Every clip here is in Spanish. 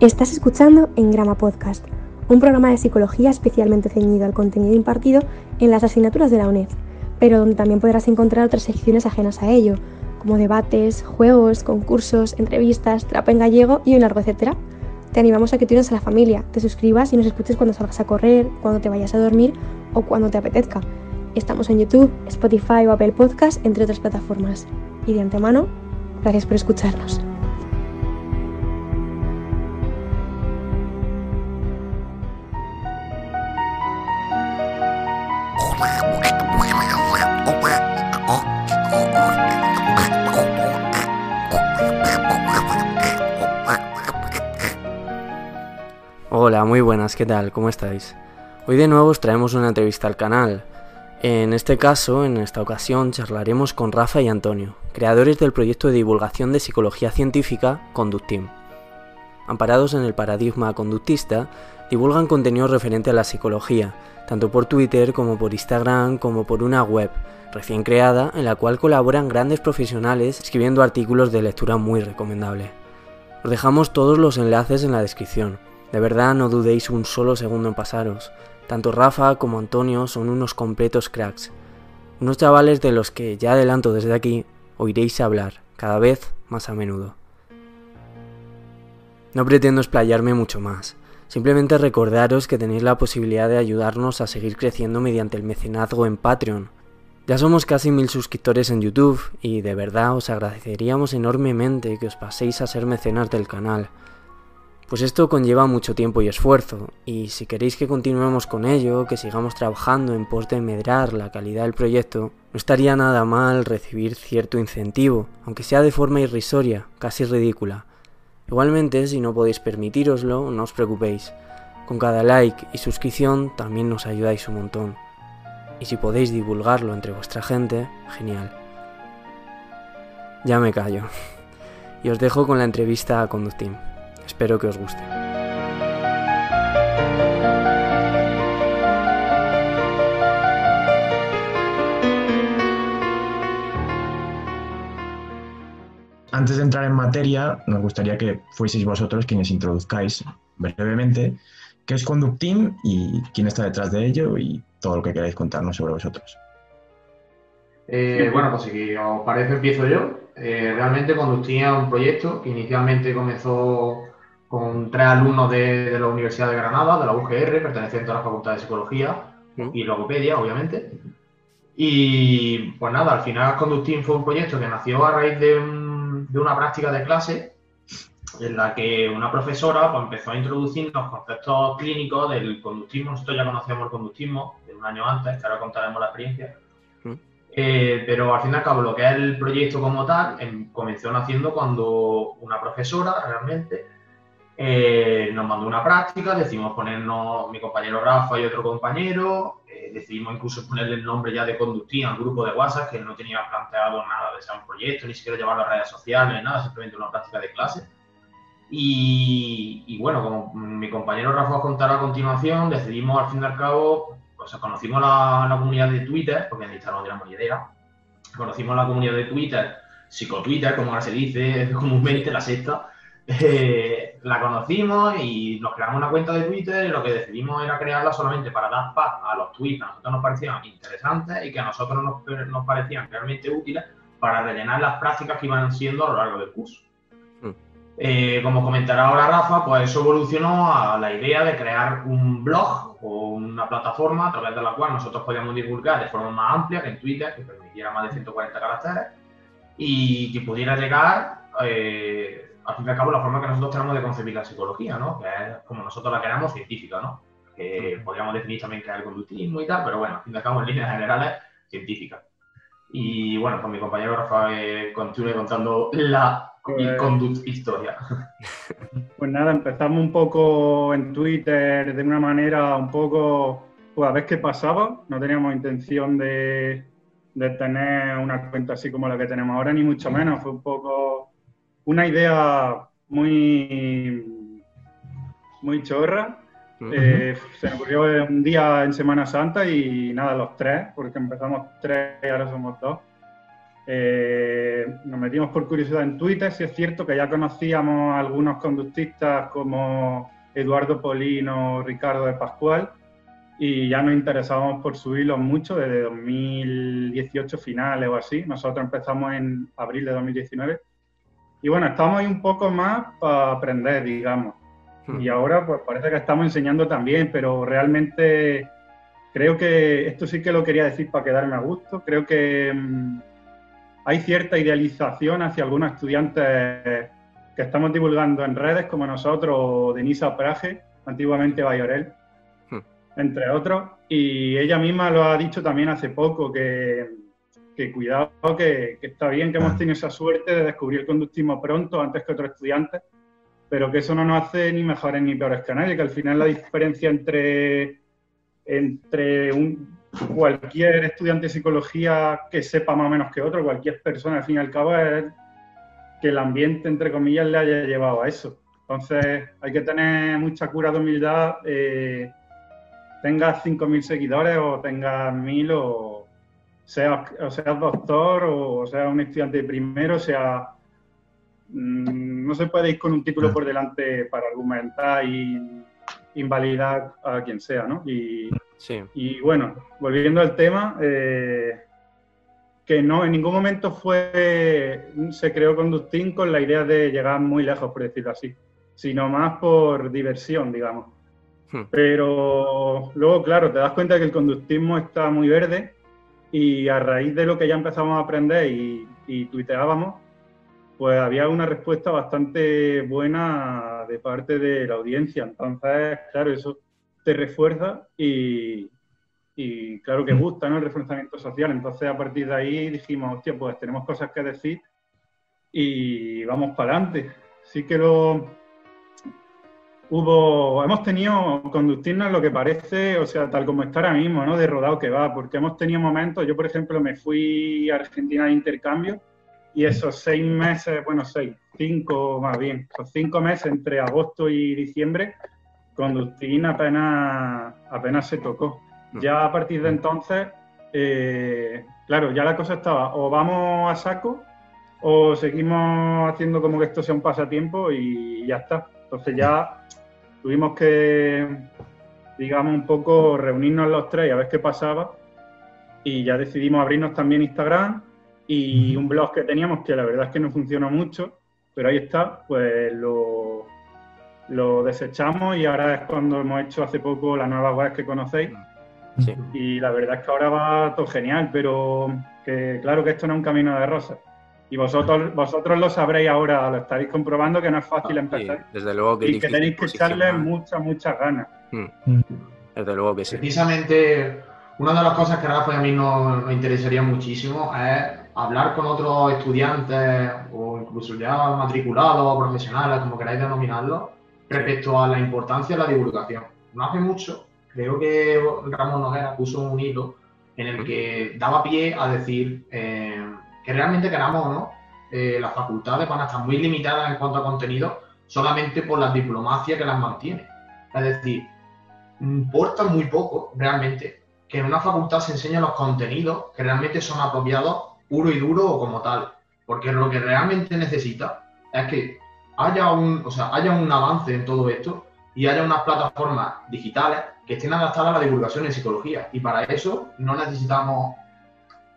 Estás escuchando En Grama Podcast, un programa de psicología especialmente ceñido al contenido impartido en las asignaturas de la UNED, pero donde también podrás encontrar otras secciones ajenas a ello, como debates, juegos, concursos, entrevistas, trapa en gallego y un largo etcétera. Te animamos a que te unas a la familia, te suscribas y nos escuches cuando salgas a correr, cuando te vayas a dormir o cuando te apetezca. Estamos en YouTube, Spotify o Apple Podcast, entre otras plataformas. Y de antemano, gracias por escucharnos. Hola, muy buenas, ¿qué tal? ¿Cómo estáis? Hoy de nuevo os traemos una entrevista al canal. En este caso, en esta ocasión, charlaremos con Rafa y Antonio, creadores del proyecto de divulgación de psicología científica Conductim. Amparados en el paradigma conductista, divulgan contenido referente a la psicología, tanto por Twitter como por Instagram como por una web recién creada en la cual colaboran grandes profesionales escribiendo artículos de lectura muy recomendable. Os dejamos todos los enlaces en la descripción. De verdad no dudéis un solo segundo en pasaros. Tanto Rafa como Antonio son unos completos cracks. Unos chavales de los que ya adelanto desde aquí oiréis hablar cada vez más a menudo. No pretendo explayarme mucho más. Simplemente recordaros que tenéis la posibilidad de ayudarnos a seguir creciendo mediante el mecenazgo en Patreon. Ya somos casi mil suscriptores en YouTube y de verdad os agradeceríamos enormemente que os paséis a ser mecenas del canal. Pues esto conlleva mucho tiempo y esfuerzo, y si queréis que continuemos con ello, que sigamos trabajando en pos de medrar la calidad del proyecto, no estaría nada mal recibir cierto incentivo, aunque sea de forma irrisoria, casi ridícula. Igualmente, si no podéis permitiroslo, no os preocupéis. Con cada like y suscripción también nos ayudáis un montón. Y si podéis divulgarlo entre vuestra gente, genial. Ya me callo. Y os dejo con la entrevista a Conductim. Espero que os guste. Antes de entrar en materia, nos gustaría que fueseis vosotros quienes introduzcáis brevemente qué es Conductim y quién está detrás de ello y todo lo que queráis contarnos sobre vosotros. Eh, bueno, pues si os parece empiezo yo. Eh, realmente Conductim es un proyecto que inicialmente comenzó con tres alumnos de, de, la Universidad de Granada, de la UGR, pertenecientes a la Facultad de Psicología y Logopedia, obviamente. Y pues nada, al final Conductim fue un proyecto que nació a raíz de, un, de una práctica de clase en la que una profesora pues, empezó a introducir los conceptos clínicos del conductismo. Nosotros ya conocíamos el conductismo de un año antes, que ahora contaremos la experiencia. Eh, pero al fin y al cabo, lo que es el proyecto como tal, em, comenzó naciendo cuando una profesora realmente eh, nos mandó una práctica, decidimos ponernos mi compañero Rafa y otro compañero, eh, decidimos incluso ponerle el nombre ya de conductín al grupo de WhatsApp, que no tenía planteado nada de ser un proyecto, ni siquiera llevarlo a redes sociales, nada, simplemente una práctica de clase. Y, y, bueno, como mi compañero Rafa os contará a continuación, decidimos al fin y al cabo, o sea, conocimos la, la comunidad de Twitter, porque en Instagram no idea, conocimos la comunidad de Twitter, psicotwitter, como ahora se dice comúnmente, la sexta, eh, la conocimos y nos creamos una cuenta de Twitter y lo que decidimos era crearla solamente para dar paz a los tweets que a nosotros nos parecían interesantes y que a nosotros nos, nos parecían realmente útiles para rellenar las prácticas que iban siendo a lo largo del curso. Eh, como comentará ahora Rafa, pues eso evolucionó a la idea de crear un blog o una plataforma a través de la cual nosotros podíamos divulgar de forma más amplia que en Twitter, que permitiera más de 140 caracteres y que pudiera llegar, eh, al fin y al cabo, la forma que nosotros tenemos de concebir la psicología, ¿no? Que es como nosotros la queramos científica, ¿no? Que podríamos definir también que es el conductismo y tal, pero bueno, al fin y al cabo, en líneas generales, científica. Y bueno, pues mi compañero Rafa eh, continúe contando la y Conduct Historia. Pues nada, empezamos un poco en Twitter de una manera un poco, pues a ver qué pasaba. No teníamos intención de, de tener una cuenta así como la que tenemos ahora, ni mucho menos. Fue un poco una idea muy, muy chorra. Eh, se me ocurrió un día en Semana Santa y nada, los tres, porque empezamos tres y ahora somos dos Eh, nos metimos por curiosidad en Twitter, si es cierto que ya conocíamos a algunos conductistas como Eduardo Polino, Ricardo de Pascual, y ya nos interesábamos por subirlos mucho desde 2018 finales o así. Nosotros empezamos en abril de 2019. Y bueno, estamos ahí un poco más para aprender, digamos. Hmm. Y ahora pues parece que estamos enseñando también, pero realmente creo que esto sí que lo quería decir para quedarme a gusto. Creo que mm, hay cierta idealización hacia algunos estudiantes que estamos divulgando en redes como nosotros, Denisa Praje, antiguamente Bayorel, hmm. entre otros. Y ella misma lo ha dicho también hace poco, que, cuidado, que, está bien que hemos ah. tenido esa suerte de descubrir el conductismo pronto, antes que otros estudiantes, pero que eso no nos hace ni mejores ni peores que nadie, que al final la diferencia entre, entre un, cualquier estudiante de psicología que sepa más o menos que otro, cualquier persona, al fin y al cabo, es que el ambiente, entre comillas, le haya llevado a eso. Entonces, hay que tener mucha cura de humildad, eh, tengas 5.000 seguidores o tengas 1.000 o seas, o seas doctor o seas un estudiante de primero, sea... Mm, no se puede ir con un título por delante para argumentar y invalidar a quien sea, ¿no? Y, y bueno, volviendo al tema, eh, que no en ningún momento fue se creó Conductín con la idea de llegar muy lejos, por decirlo así, sino más por diversión, digamos. Hmm. Pero luego, claro, te das cuenta que el conductismo está muy verde y a raíz de lo que ya empezamos a aprender y, y tuiteábamos, pues había una respuesta bastante buena de parte de la audiencia. Entonces, claro, eso te refuerza y, y claro que gusta, ¿no? El reforzamiento social. Entonces, a partir de ahí dijimos, hostia, pues tenemos cosas que decir y vamos para adelante. Sí que lo hubo, hemos tenido conductirnos lo que parece, o sea, tal como está ahora mismo, ¿no? De rodado que va, porque hemos tenido momentos, yo por ejemplo me fui a Argentina de intercambio y esos seis meses, bueno, seis, cinco más bien, esos cinco meses entre agosto y diciembre, Conductín apenas, apenas se tocó. Ya a partir de entonces, eh, claro, ya la cosa estaba, o vamos a saco o seguimos haciendo como que esto sea un pasatiempo y ya está. Entonces ya tuvimos que, digamos, un poco reunirnos los tres y a ver qué pasaba. Y ya decidimos abrirnos también Instagram y un blog que teníamos que la verdad es que no funcionó mucho, pero ahí está, pues lo, lo desechamos y ahora es cuando hemos hecho hace poco la nueva web que conocéis. Y la verdad es que ahora va todo genial, pero que claro que esto no es un camino de rosas. Y vosotros, vosotros lo sabréis ahora, lo estaréis comprobando que no es fácil ah, empezar. desde luego que y que tenéis que echarle muchas, muchas ganas. Hmm. Desde luego que sí. Precisamente, una de las cosas que Rafa y a mí nos interesaría muchísimo es hablar con otros estudiantes o incluso ya matriculados o profesionales, como queráis denominarlo, respecto a la importancia de la divulgación. No hace mucho, creo que Ramón Noguera puso un hilo en el que daba pie a decir eh, que realmente queramos o no, eh, las facultades van a estar muy limitadas en cuanto a contenido solamente por la diplomacia que las mantiene. Es decir, importa muy poco realmente que en una facultad se enseñen los contenidos que realmente son apropiados puro y duro o como tal. Porque lo que realmente necesita es que haya un, o sea, haya un avance en todo esto y haya unas plataformas digitales que estén adaptadas a la divulgación en psicología. Y para eso no necesitamos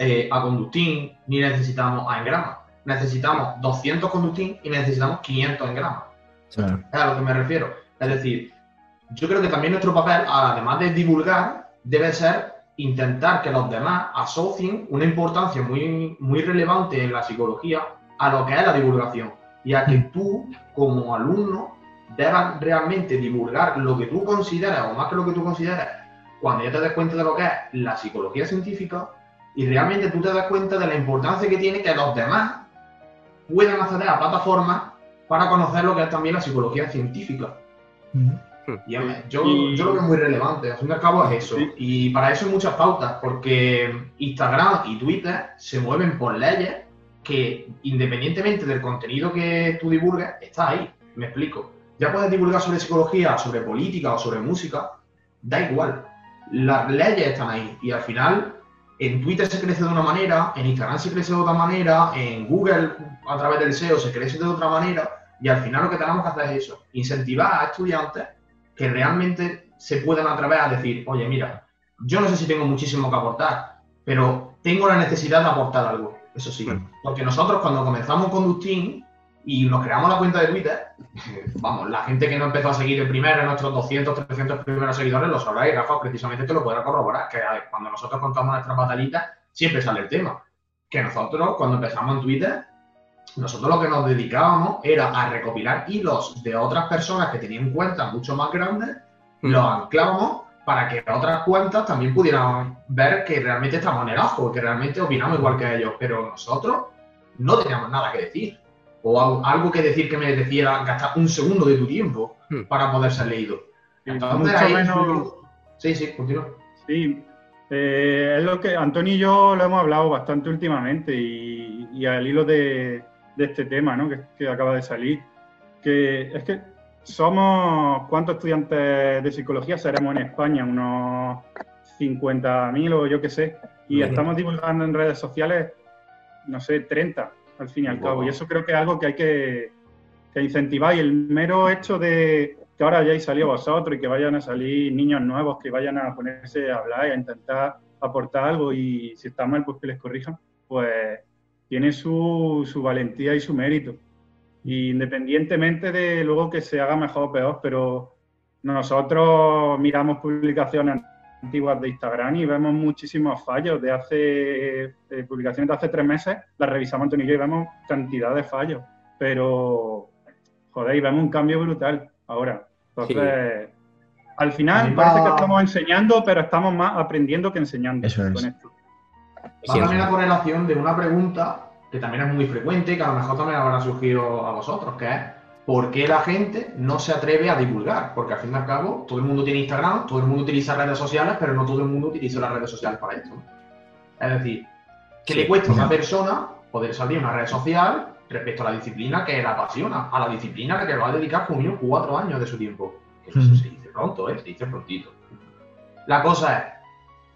eh, a Conductín ni necesitamos a Engrama. Necesitamos 200 Conductín y necesitamos 500 Engrama. Es a lo que me refiero. Es decir, yo creo que también nuestro papel, además de divulgar, debe ser intentar que los demás asocien una importancia muy, muy relevante en la psicología a lo que es la divulgación y a que tú, como alumno, debas realmente divulgar lo que tú consideras, o más que lo que tú consideras, cuando ya te des cuenta de lo que es la psicología científica y realmente tú te das cuenta de la importancia que tiene que los demás puedan acceder a plataformas para conocer lo que es también la psicología científica. Hmm. yo, yo, lo veo muy relevante, al fin y al cabo es eso. Y para eso hay muchas pautas, porque Instagram y Twitter se mueven por leyes que, independientemente del contenido que tú divulgues, está ahí. Me explico. Ya puedes divulgar sobre psicología, sobre política o sobre música, da igual. Las leyes están ahí y al final en Twitter se crece de una manera, en Instagram se crece de otra manera, en Google a través del SEO se crece de otra manera, y al final lo que tenemos que hacer es eso, incentivar a estudiantes que realmente se puedan atrever a decir, oye, mira, yo no sé si tengo muchísimo que aportar, pero tengo la necesidad de aportar algo, eso sí. Porque nosotros cuando comenzamos con Dustin y nos creamos la cuenta de Twitter, vamos, la gente que no empezó a seguir el primero, nuestros 200, 300 primeros seguidores, lo sabrá y Rafa precisamente te lo podrá corroborar, que cuando nosotros contamos nuestras batallitas, siempre sale el tema. Que nosotros, cuando empezamos en Twitter, nosotros lo que nos dedicábamos era a recopilar hilos de otras personas que tenían cuentas mucho más grandes, mm. los anclábamos para que otras cuentas también pudieran ver que realmente estamos en el ajo, que realmente opinamos igual que ellos, pero nosotros no teníamos nada que decir. O algo que decir que me decía gastar un segundo de tu tiempo hmm. para poder ser leído. Entonces, ahí, menos... Sí, sí, continúa. Sí, eh, es lo que Antonio y yo lo hemos hablado bastante últimamente y, al hilo de, este tema ¿no? que, que acaba de salir, que es que somos, ¿cuántos estudiantes de psicología seremos en España? Unos 50.000 o yo qué sé. Y estamos divulgando en redes sociales, no sé, 30 al fin y al cabo. Y eso creo que es algo que hay que, incentivar. Y el mero hecho de que ahora hayáis salido vosotros y que vayan a salir niños nuevos, que vayan a ponerse a hablar y a intentar aportar algo y si está mal, pues que les corrijan, pues tiene su, su valentía y su mérito independientemente de luego que se haga mejor o peor, pero nosotros miramos publicaciones antiguas de Instagram y vemos muchísimos fallos de hace eh, publicaciones de hace tres meses, las revisamos Antonio y yo y vemos cantidad de fallos, pero joder, y vemos un cambio brutal ahora. Entonces, al final parece que estamos enseñando, pero estamos más aprendiendo que enseñando Eso es. con esto. Va también la correlación de una pregunta que también es muy frecuente y que a lo mejor también habrá surgido a vosotros, que es ¿por qué la gente no se atreve a divulgar? Porque al fin y al cabo todo el mundo tiene Instagram, todo el mundo utiliza redes sociales, pero no todo el mundo utiliza las redes sociales para esto. Es decir, ¿qué le cuesta a una persona poder salir en una red social respecto a la disciplina que la apasiona, a la disciplina que va a dedicar como cuatro años de su tiempo? Eso se dice pronto, ¿eh? se dice prontito. La cosa es,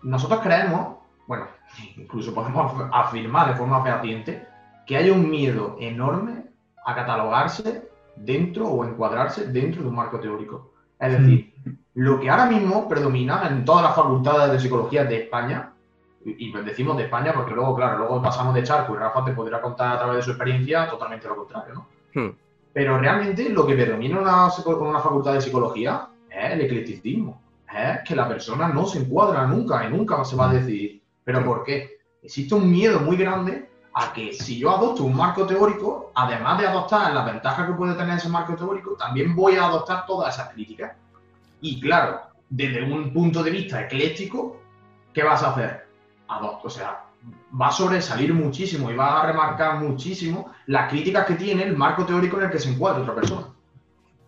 nosotros creemos, bueno, incluso podemos afirmar de forma fehaciente que hay un miedo enorme a catalogarse dentro o encuadrarse dentro de un marco teórico. Es decir, lo que ahora mismo predomina en todas las facultades de psicología de España, y decimos de España porque luego, claro, luego pasamos de charco y Rafa te podrá contar a través de su experiencia totalmente lo contrario, ¿no? Hmm. Pero realmente lo que predomina en una, una facultad de psicología es el eclecticismo, es que la persona no se encuadra nunca y nunca se va a decidir ¿Pero por qué? Existe un miedo muy grande a que si yo adopto un marco teórico, además de adoptar las ventajas que puede tener ese marco teórico, también voy a adoptar todas esas críticas. Y claro, desde un punto de vista ecléctico, ¿qué vas a hacer? Adopto, o sea, va a sobresalir muchísimo y va a remarcar muchísimo las críticas que tiene el marco teórico en el que se encuentra otra persona.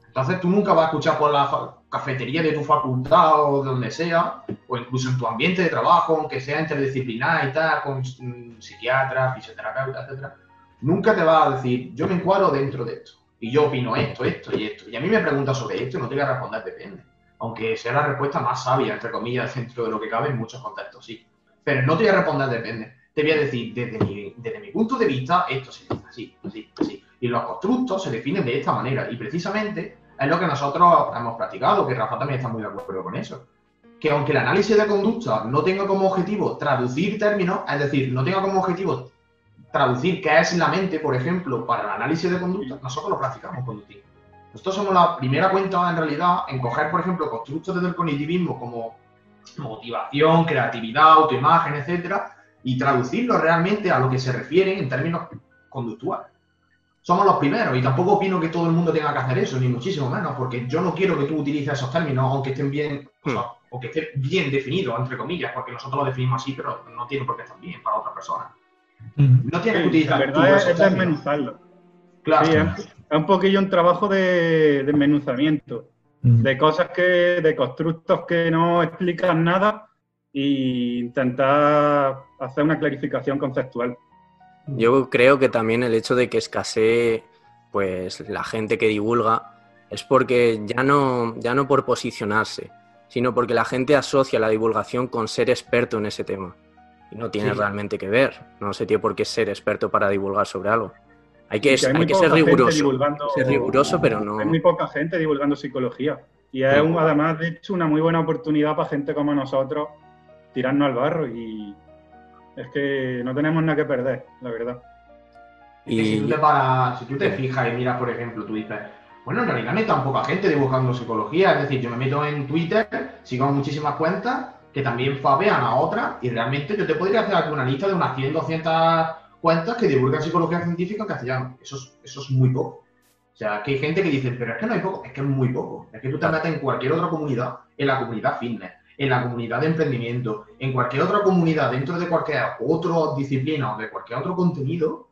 Entonces tú nunca vas a escuchar por la cafetería de tu facultad o de donde sea, o incluso en tu ambiente de trabajo, aunque sea interdisciplinar y tal, con psiquiatra, fisioterapeuta, etcétera, nunca te va a decir, yo me encuadro dentro de esto, y yo opino esto, esto y esto. Y a mí me preguntas sobre esto y no te voy a responder, depende. Aunque sea la respuesta más sabia, entre comillas, dentro de lo que cabe en muchos contextos, sí. Pero no te voy a responder, depende. Te voy a decir, desde mi, desde mi punto de vista, esto sí, así, así, así. Y los constructos se definen de esta manera. Y precisamente es lo que nosotros hemos practicado, que Rafa también está muy de acuerdo con eso. Que aunque el análisis de conducta no tenga como objetivo traducir términos, es decir, no tenga como objetivo traducir qué es la mente, por ejemplo, para el análisis de conducta, nosotros lo practicamos conductivo. Nosotros somos la primera cuenta, en realidad, en coger, por ejemplo, constructos desde el cognitivismo como motivación, creatividad, autoimagen, etcétera, y traducirlo realmente a lo que se refiere en términos conductuales somos los primeros y tampoco opino que todo el mundo tenga que hacer eso, ni muchísimo menos, porque yo no quiero que tú utilices esos términos, aunque estén bien, o, hmm. que estén bien definidos, entre comillas, porque nosotros lo definimos así, pero no tiene por qué estar bien para otra persona. No tiene que utilizar. La verdad es, desmenuzarlo. Claro. es, un poquillo un trabajo de desmenuzamiento, de cosas que, de constructos que no explican nada e intentar hacer una clarificación conceptual. Yo creo que también el hecho de que escasee pues la gente que divulga es porque ya no, ya no por posicionarse, sino porque la gente asocia la divulgación con ser experto en ese tema. y no tiene realmente que ver. No se tiene por qué ser experto para divulgar sobre algo. Hay que, hay que ser riguroso. Ser riguroso, pero no. Hay muy poca gente divulgando psicología. Y es además, de hecho, una muy buena oportunidad para gente como nosotros tirarnos al barro y es que no tenemos nada que perder, la verdad. Y... si, tú te para, si tú te fijas y miras, por ejemplo, tú dices, bueno, en realidad no hay tan poca gente dibujando psicología. Es decir, yo me meto en Twitter, sigo muchísimas cuentas que también fabean a otras y realmente yo te podría hacer aquí una lista de unas 100, 200 cuentas que divulgan psicología científica en castellano. Eso es, eso es muy poco. O sea, que hay gente que dice, pero es que no hay poco, es que es muy poco. Es que tú te metes en cualquier otra comunidad, en la comunidad fitness, en la comunidad de emprendimiento, en cualquier otra comunidad, dentro de cualquier otra disciplina o de cualquier otro contenido,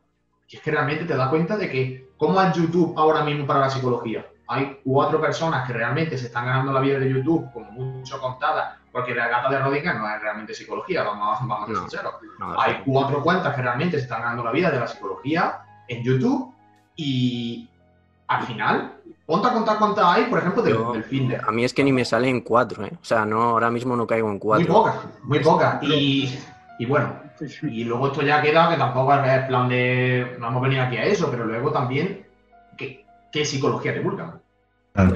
y es que realmente te das cuenta de que, ¿cómo es YouTube ahora mismo para la psicología? Hay cuatro personas que realmente se están ganando la vida de YouTube, como mucho contadas, porque la gata de Rodinger no es realmente psicología, vamos, vamos a ser sinceros. Hay cuatro cuentas que realmente se están ganando la vida de la psicología en YouTube y al final, ponte a contar cuántas hay, por ejemplo, del, fin de. A mí es que ni me salen cuatro, ¿eh? O sea, no, ahora mismo no caigo en cuatro. Muy pocas, muy pocas. Y, y bueno, y luego esto ya queda que tampoco es plan de. No hemos venido aquí a eso, pero luego también, ¿qué, qué psicología divulgan?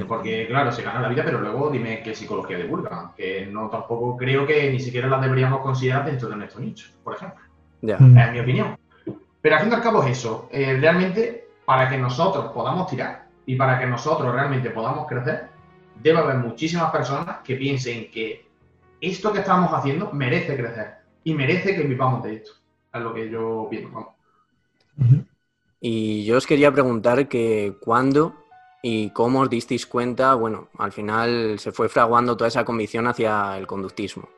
Porque, claro, se gana la vida, pero luego dime qué psicología divulgan. Que no tampoco creo que ni siquiera la deberíamos considerar dentro de nuestro nicho, por ejemplo. Ya. Es mi opinión. Pero al fin y al cabo es eso. Eh, realmente, para que nosotros podamos tirar y para que nosotros realmente podamos crecer, debe haber muchísimas personas que piensen que esto que estamos haciendo merece crecer y merece que vivamos de esto. Es lo que yo pienso. Y yo os quería preguntar que cuándo y cómo os disteis cuenta, bueno, al final se fue fraguando toda esa convicción hacia el conductismo.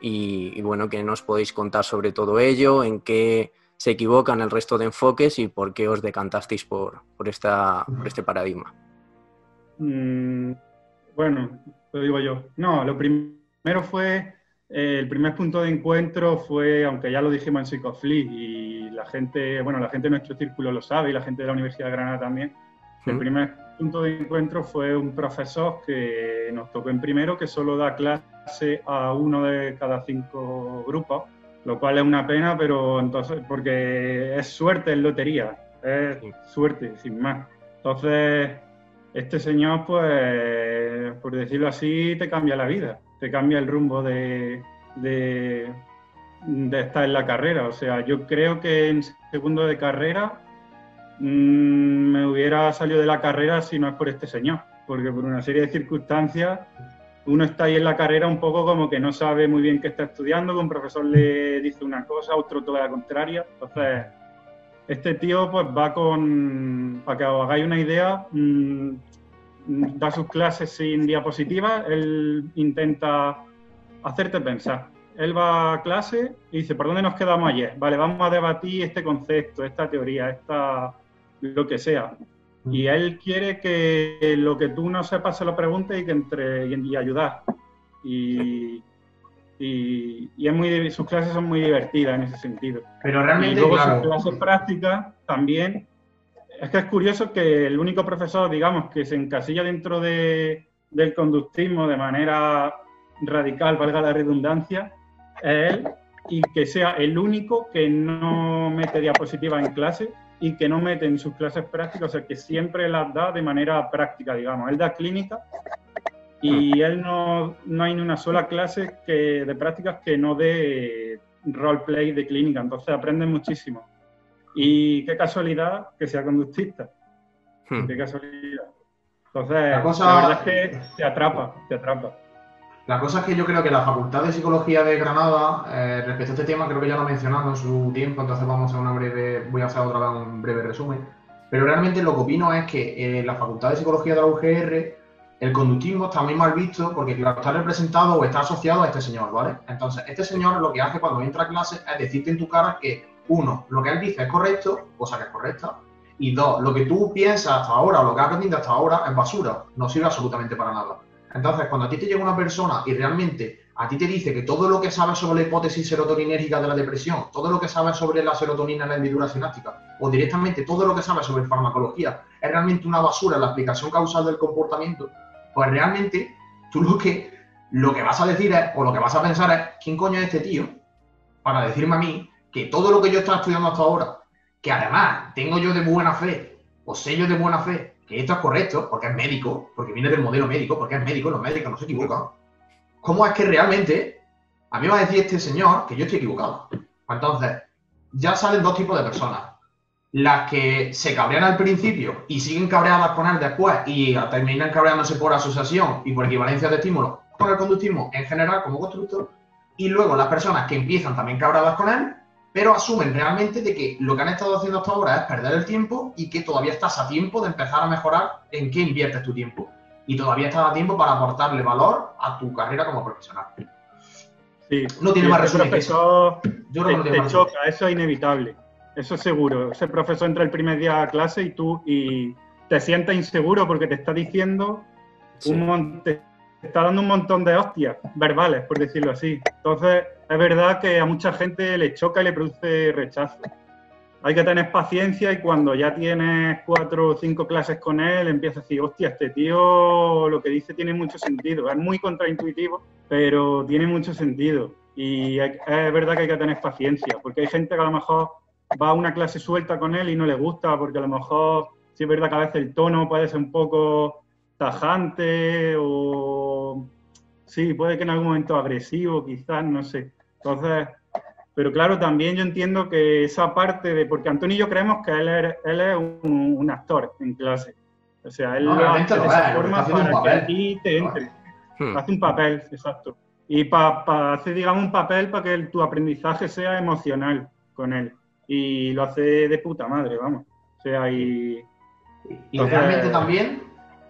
Y, bueno, ¿qué nos podéis contar sobre todo ello? ¿En qué se equivocan el resto de enfoques y por qué os decantasteis por, por, esta, por este paradigma? Mm, bueno, lo digo yo. No, lo primero fue eh, el primer punto de encuentro fue, aunque ya lo dijimos en Psicoflip y la gente, bueno, la gente de nuestro círculo lo sabe y la gente de la Universidad de Granada también, el primer punto de encuentro fue un profesor que nos tocó en primero que solo da clase a uno de cada cinco grupos, lo cual es una pena, pero entonces, porque es suerte, es lotería, es suerte, sin más. Entonces, este señor, pues, por decirlo así, te cambia la vida te cambia el rumbo de, de, estar en la carrera. O sea, yo creo que en segundo de carrera mm, me hubiera salido de la carrera si no es por este señor, porque por una serie de circunstancias uno está ahí en la carrera un poco como que no sabe muy bien qué está estudiando, que un profesor le dice una cosa, otro toda la contraria. Entonces, este tío pues va con, para que os hagáis una idea, mm, da sus clases sin diapositivas, él intenta hacerte pensar. Él va a clase y dice, ¿por dónde nos quedamos ayer? Vale, vamos a debatir este concepto, esta teoría, esta lo que sea. Y él quiere que lo que tú no sepas se lo pregunte y que entre y, ayudar. Y, y, es muy, sus clases son muy divertidas en ese sentido. Pero realmente, y luego sus clases prácticas también es que es curioso que el único profesor, digamos, que se encasilla dentro de, del conductismo de manera radical, valga la redundancia, es él, y que sea el único que no mete diapositivas en clase y que no mete en sus clases prácticas, o sea, que siempre las da de manera práctica, digamos. Él da clínica y él no, no hay ni una sola clase que, de prácticas que no dé roleplay de clínica, entonces aprende muchísimo. Y qué casualidad que sea conductista. Hmm. Qué casualidad. Entonces, la, verdad es que te atrapa, te atrapa. La cosa es que yo creo que la Facultad de Psicología de Granada, eh, respecto a este tema, creo que ya lo he mencionado en su tiempo, entonces vamos a una breve, voy a hacer otra vez un breve resumen. Pero realmente lo que opino es que en la Facultad de Psicología de la UGR, el conductismo está muy mal visto porque claro, está representado o está asociado a este señor, ¿vale? Entonces, este señor lo que hace cuando entra a clase es decirte en tu cara que uno, lo que él dice es correcto, cosa que es correcta, y dos, lo que tú piensas hasta ahora o lo que has aprendido hasta ahora es basura, no sirve absolutamente para nada. Entonces, cuando a ti te llega una persona y realmente a ti te dice que todo lo que sabes sobre la hipótesis serotoninérgica de la depresión, todo lo que sabes sobre la serotonina en la hendidura sináptica, o directamente todo lo que sabes sobre farmacología, es realmente una basura en la explicación causal del comportamiento, pues realmente tú lo que, lo que vas a decir es, o lo que vas a pensar es, ¿quién coño es este tío? para decirme a mí que todo lo que yo estaba estudiando hasta ahora, que además tengo yo de buena fe, o sé yo de buena fe, esto es correcto, porque es médico, porque viene del modelo médico, porque es médico, los médicos no se equivocan, ¿cómo es que realmente a mí me va a decir este señor que yo estoy equivocado? Entonces, ya salen dos tipos de personas. Las que se cabrean al principio y siguen cabreadas con él después y terminan cabreándose por asociación y por equivalencia de estímulos con el conductismo en general como constructor. Y luego las personas que empiezan también cabreadas con él, pero asumen realmente de que lo que han estado haciendo hasta ahora es perder el tiempo y que todavía estás a tiempo de empezar a mejorar en qué inviertes tu tiempo. Y todavía estás a tiempo para aportarle valor a tu carrera como profesional. Sí, No tiene más resumen que eso. Yo creo que te, no tiene te más choca, eso es inevitable. Eso es seguro. Ese profesor entra el primer día a clase y tú y te sientes inseguro porque te está diciendo Sí. un mon- te está dando un montón de hostias verbales, por decirlo así. Entonces, es verdad que a mucha gente le choca y le produce rechazo. Hay que tener paciencia y cuando ya tienes cuatro o cinco clases con él, empiezas a decir, hostia, este tío lo que dice tiene mucho sentido. Es muy contraintuitivo, pero tiene mucho sentido. Y es verdad que hay que tener paciencia, porque hay gente que a lo mejor va a una clase suelta con él y no le gusta, porque a lo mejor sí es verdad que a veces el tono puede ser un poco tajante o sí, puede que en algún momento agresivo, quizás, no sé. Entonces, pero claro, también yo entiendo que esa parte de, porque Antonio y yo creemos que él es, él es un, un actor en clase. O sea, él No, lo realmente hace de esa forma para que papel. a ti te entre. Hmm. Hace un papel, exacto. Y para hacer, digamos, un papel para que el- tu aprendizaje sea emocional con él. Y lo hace de puta madre, vamos. O sea, y. Y Entonces- realmente también,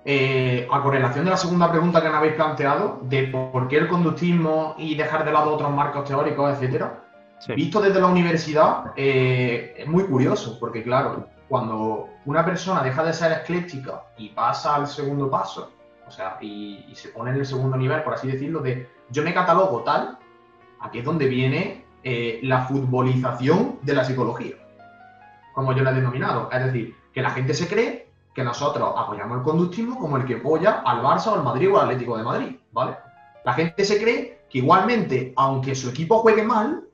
eh, a correlación de la segunda pregunta que me habéis planteado, de por qué el conductismo y dejar de lado otros marcos teóricos, etcétera, Sí. visto desde la universidad, eh, es muy curioso, porque claro, cuando una persona deja de ser ecléctica y pasa al segundo paso, o sea, y, y se pone en el segundo nivel, por así decirlo, de yo me catalogo tal, aquí es donde viene eh, la futbolización de la psicología, como yo la he denominado. Es decir, que la gente se cree que nosotros apoyamos el conductismo como el que apoya al Barça o al Madrid o al Atlético de Madrid, ¿vale? La gente se cree que igualmente, aunque su equipo juegue mal,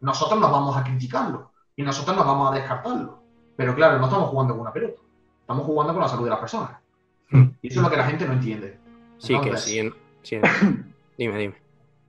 nosotros nos vamos a criticarlo y nosotros nos vamos a descartarlo. Pero claro, no estamos jugando con una pelota, estamos jugando con la salud de las personas. Hmm. Y eso es lo que la gente no entiende. Sí, que sí. en- sí en- dime, dime.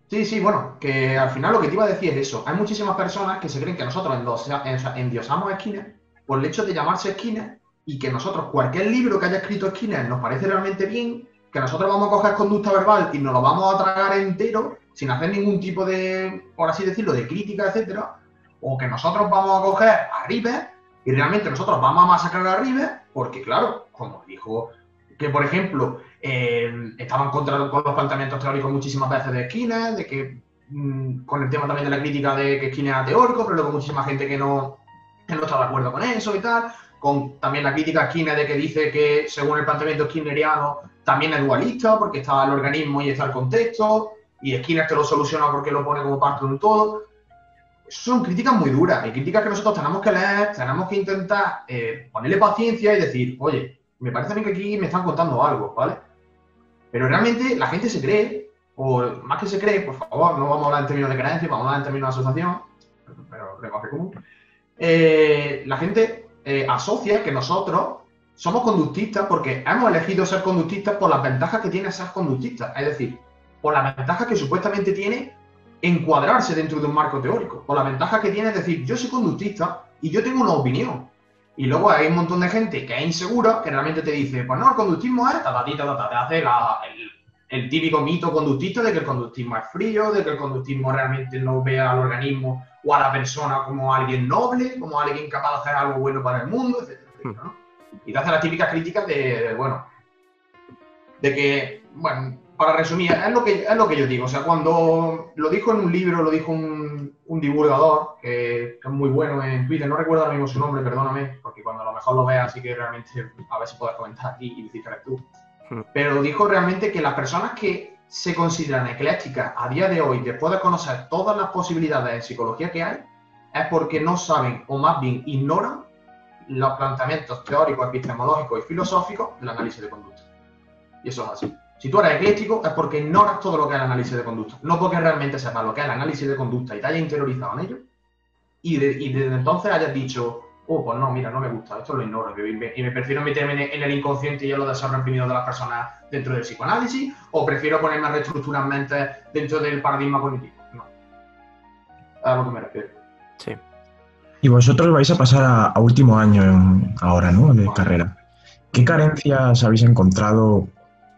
Sí, sí, bueno, que al final lo que te iba a decir es eso. Hay muchísimas personas que se creen que nosotros endosa- en- endiosamos a Skinner por el hecho de llamarse Skinner y que nosotros, cualquier libro que haya escrito Skinner nos parece realmente bien, que nosotros vamos a coger conducta verbal y nos lo vamos a tragar entero sin hacer ningún tipo de, por así decirlo, de crítica, etcétera, o que nosotros vamos a coger a River y realmente nosotros vamos a masacrar a River porque, claro, como dijo que, por ejemplo, eh, estaba en contra con los planteamientos teóricos muchísimas veces de Skinner, de que mm, con el tema también de la crítica de que Skinner era teórico, pero luego muchísima gente que no, que no está de acuerdo con eso y tal, con también la crítica a Skinner de que dice que según el planteamiento skinneriano también es dualista, porque está el organismo y está el contexto, y Skinner te lo soluciona porque lo pone como parte de un todo. Son críticas muy duras, y críticas que nosotros tenemos que leer, tenemos que intentar eh, ponerle paciencia y decir, oye, me parece a mí que aquí me están contando algo, ¿vale? Pero realmente la gente se cree, o más que se cree, por favor, no vamos a hablar en términos de creencia, vamos a hablar en términos de asociación, pero lenguaje común. Eh, la gente eh, asocia que nosotros somos conductistas porque hemos elegido ser conductistas por las ventajas que tiene ser conductista, es decir, por las ventajas que supuestamente tiene encuadrarse dentro de un marco teórico, por la ventaja que tiene decir, yo soy conductista y yo tengo una opinión. Y luego hay un montón de gente que es insegura, que realmente te dice, pues no, el conductismo es, ta, ta, ta, te hace la- el, el típico mito conductista de que el conductismo es frío, de que el conductismo realmente no ve al organismo o a la persona como alguien noble, como alguien capaz de hacer algo bueno para el mundo, etcétera, etcétera, ¿no? Y te hace las típicas críticas de, de, bueno, de que, bueno, para resumir, es lo que, es lo que yo digo. O sea, cuando lo dijo en un libro, lo dijo un, un divulgador que, que es muy bueno en Twitter, no recuerdo ahora mismo su nombre, perdóname, porque cuando a lo mejor lo veas, así que realmente a ver si puedes comentar aquí y decir que eres tú. Hmm. Pero dijo realmente que las personas que se consideran eclécticas a día de hoy, después de conocer todas las posibilidades de psicología que hay, es porque no saben o más bien ignoran los planteamientos teóricos, epistemológicos y filosóficos del análisis de conducta. Y eso es así. Si tú eres ecléctico es porque ignoras todo lo que es el análisis de conducta, no porque realmente sepas lo que es el análisis de conducta y te hayas interiorizado en ello. Y, desde entonces hayas dicho, oh, pues no, mira, no me gusta, esto lo ignoro y me, prefiero meterme en el inconsciente y en los deseos reprimidos de las personas dentro del psicoanálisis, o prefiero ponerme a reestructurar mente dentro del paradigma cognitivo. No. A lo que me refiero. Sí. Y vosotros vais a pasar a, último año ahora, ¿no? De carrera. ¿Qué carencias habéis encontrado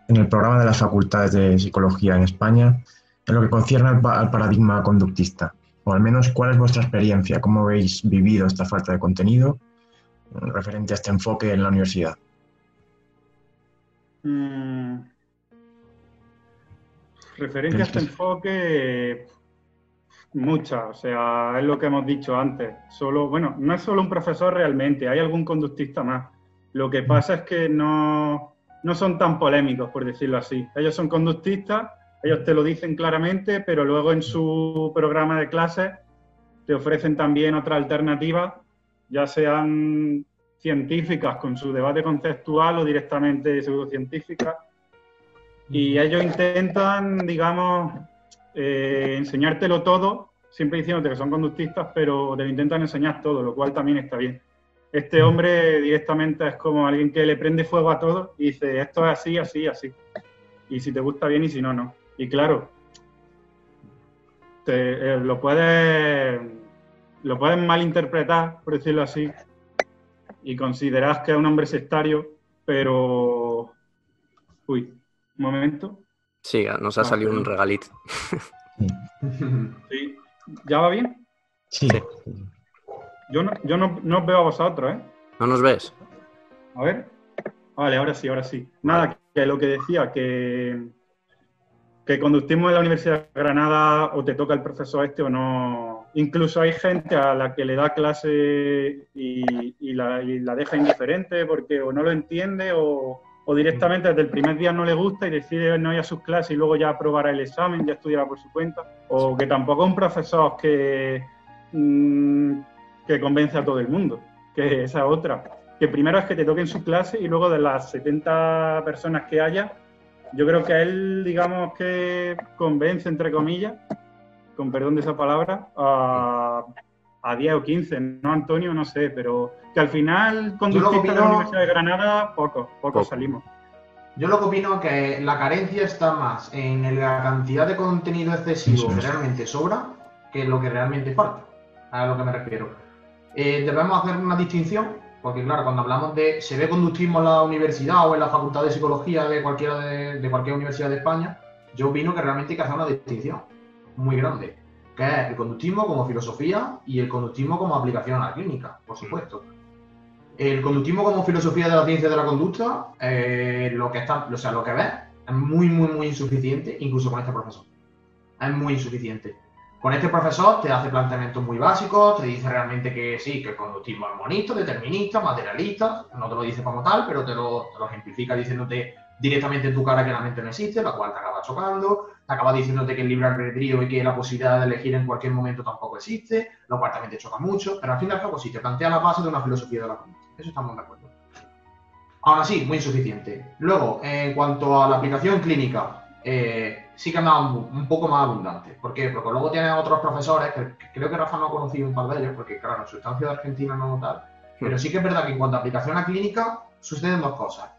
en el programa de las facultades de psicología en España en lo que concierne al, paradigma conductista? O al menos, ¿cuál es vuestra experiencia? ¿Cómo habéis vivido esta falta de contenido referente a este enfoque en la universidad? Mm. Referente a este enfoque, muchas, o sea, es lo que hemos dicho antes. Solo, bueno, no es solo un profesor realmente, hay algún conductista más. Lo que pasa es que no, no son tan polémicos, por decirlo así. Ellos son conductistas, ellos te lo dicen claramente, pero luego en su programa de clases te ofrecen también otra alternativa, ya sean científicas con su debate conceptual o directamente pseudocientíficas. Y ellos intentan, digamos, eh, enseñártelo todo, siempre diciéndote que son conductistas, pero te lo intentan enseñar todo, lo cual también está bien. Este hombre directamente es como alguien que le prende fuego a todo y dice, esto es así, así, así. Y si te gusta bien y si no, no. Y claro, te, eh, lo puedes lo puedes malinterpretar, por decirlo así, y consideras que es un hombre sectario, pero... Uy, un momento. Sí, nos ha salido un regalito. Sí. ¿Ya va bien? Sí. Yo, no, yo no, os veo a vosotros, ¿eh? ¿No nos ves? A ver. Vale, ahora sí, ahora sí. Nada, que lo que decía, que, que conductimos en la Universidad de Granada o te toca el profesor este o no. Incluso hay gente a la que le da clase y, la, y la deja indiferente porque o no lo entiende o, o directamente desde el primer día no le gusta y decide no ir a sus clases y luego ya aprobará el examen, ya estudiará por su cuenta, o que tampoco es un profesor que, mm, que convence a todo el mundo, que esa otra, que primero es que te toque en su clase y luego de las 70 personas que haya, yo creo que él, digamos que convence, entre comillas, con perdón de esa palabra, a a 10 o 15, ¿no, Antonio? No sé, pero que al final conductista de la Universidad de Granada, poco, poco, salimos. Yo lo que opino es que la carencia está más en la cantidad de contenido excesivo que realmente sobra que lo que realmente falta, a lo que me refiero. Eh, debemos hacer una distinción, porque claro, cuando hablamos de se ve conductismo en la universidad o en la facultad de psicología de cualquiera de, de cualquier universidad de España, yo opino que realmente hay que hacer una distinción muy grande que es el conductismo como filosofía y el conductismo como aplicación a la clínica, por supuesto. El conductismo como filosofía de la ciencia de la conducta, eh, lo que está, o sea, lo que ves es muy, muy, muy insuficiente, incluso con este profesor. Es muy insuficiente. Con este profesor te hace planteamientos muy básicos, te dice realmente que sí, que el conductismo es determinista, materialista, no te lo dice como tal, pero te lo, ejemplifica diciéndote directamente en tu cara que la mente no existe, la cual te acaba chocando, te acaba diciéndote que el libre albedrío y que la posibilidad de elegir en cualquier momento tampoco existe, lo cual también te choca mucho, pero al fin y al cabo sí, te plantea la base de una filosofía de la conducta. Eso estamos de acuerdo. Aún así, muy insuficiente. Luego, en cuanto a la aplicación clínica, eh, sí que es un poco más abundante. ¿Por qué? Porque luego tienes otros profesores, que, creo que Rafa no ha conocido un par de ellos, porque claro, en su estancia de Argentina no tal, pero sí que es verdad que en cuanto a aplicación a clínica, suceden dos cosas.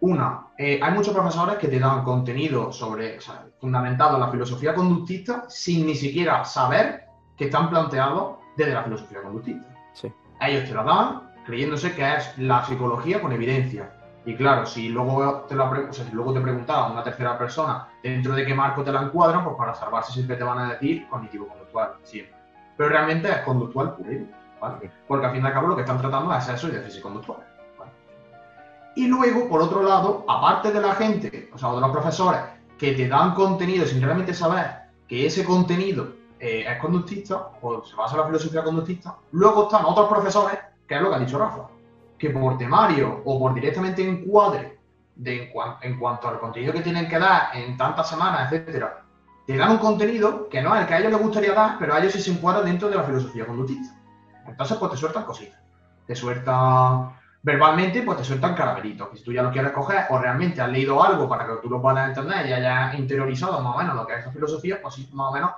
Una, eh, hay muchos profesores que te dan contenido sobre, fundamentado en la filosofía conductista sin ni siquiera saber que están planteados desde la filosofía conductista. Sí. Ellos te lo dan creyéndose que es la psicología con evidencia. Y claro, si luego te, lo, o sea, si luego te preguntaba una tercera persona dentro de qué marco te la encuadran, pues para salvarse siempre te van a decir cognitivo-conductual, siempre. Pero realmente es conductual puro, ¿vale? Porque al fin y al cabo lo que están tratando es eso y déficit conductual. Y luego, por otro lado, aparte de la gente, o sea, de los profesores que te dan contenido sin realmente saber que ese contenido eh, es conductista o se basa en la filosofía conductista, luego están otros profesores, que es lo que ha dicho Rafa, que por temario o por directamente encuadre de en, cuanto al contenido que tienen que dar en tantas semanas, etcétera, te dan un contenido que no es el que a ellos les gustaría dar, pero a ellos sí se encuadra dentro de la filosofía conductista. Entonces, pues te sueltan cositas. Te sueltan verbalmente, pues te sueltan caramelitos. Que si tú ya lo quieres coger o realmente has leído algo para que tú lo puedas entender y hayas interiorizado más o menos lo que es esa filosofía, pues sí, más o menos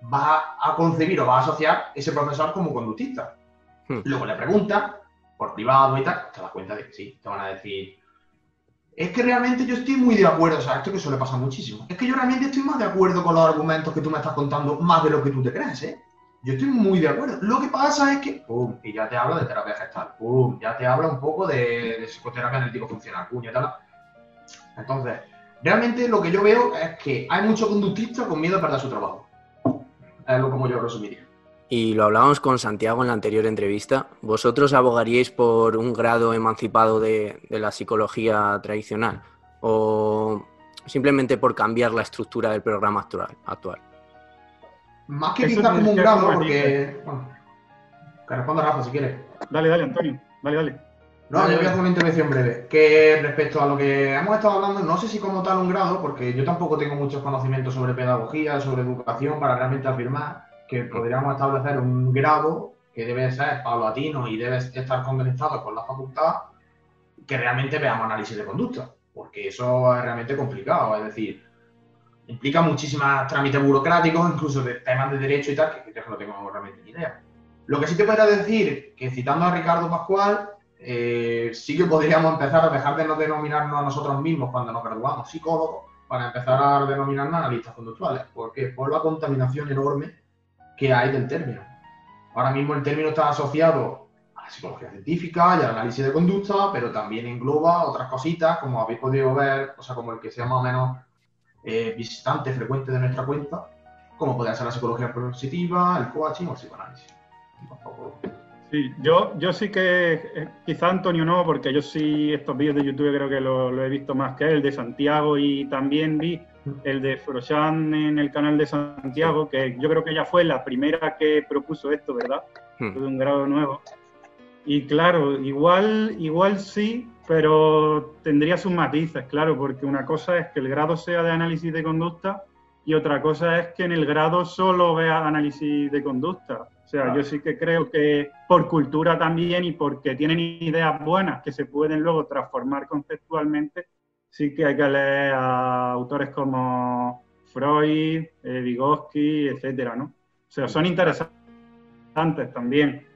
vas a concebir o vas a asociar ese profesor como conductista. Hmm. Luego le preguntas, por privado y tal, te das cuenta de que sí, te van a decir, es que realmente yo estoy muy de acuerdo, o sea, esto que suele pasar muchísimo, es que yo realmente estoy más de acuerdo con los argumentos que tú me estás contando más de lo que tú te crees, ¿eh? Yo estoy muy de acuerdo. Lo que pasa es que, pum, y ya te habla de terapia gestal, pum, ya te habla un poco de, psicoterapia analítico funcional, puño, tal. Entonces, realmente lo que yo veo es que hay muchos conductistas con miedo a perder su trabajo. Es lo como yo resumiría. Y lo hablábamos con Santiago en la anterior entrevista. ¿Vosotros abogaríais por un grado emancipado de, de la psicología tradicional? ¿O simplemente por cambiar la estructura del programa actual? actual? Más que quizás como un grado, porque. Bueno, que responda Rafa si quieres. Dale, dale, Antonio. Dale, dale. No, yo voy a hacer una intervención breve. Que respecto a lo que hemos estado hablando, no sé si como tal un grado, porque yo tampoco tengo muchos conocimientos sobre pedagogía, sobre educación, para realmente afirmar que podríamos establecer un grado que debe ser paulatino y debe estar conectado con la facultad, que realmente veamos análisis de conducta, porque eso es realmente complicado. Es decir, implica muchísimos trámites burocráticos, incluso de temas de derecho y tal, que yo no tengo realmente ni idea. Lo que sí te podría decir, que citando a Ricardo Pascual, eh, sí que podríamos empezar a dejar de no denominarnos a nosotros mismos cuando nos graduamos psicólogos, para empezar a denominarnos analistas conductuales, porque por la contaminación enorme que hay del término. Ahora mismo el término está asociado a la psicología científica y al análisis de conducta, pero también engloba otras cositas, como habéis podido ver, o sea, como el que sea más o menos eh, visitante frecuente de nuestra cuenta, como puede ser la psicología positiva, el coaching o el psicoanálisis. Sí, yo, yo sí que, eh, quizá Antonio no, porque yo sí estos vídeos de YouTube creo que lo, he visto más que él, de Santiago, y también vi el de Froshan en el canal de Santiago, que yo creo que ella fue la primera que propuso esto, ¿verdad? Hmm. De un grado nuevo. Y claro, igual, igual sí, pero tendría sus matices, claro, porque una cosa es que el grado sea de análisis de conducta y otra cosa es que en el grado solo vea análisis de conducta. O sea, yo sí que creo que por cultura también y porque tienen ideas buenas que se pueden luego transformar conceptualmente, sí que hay que leer a autores como Freud, eh, Vygotsky, etcétera, ¿no? O sea, son interesantes también.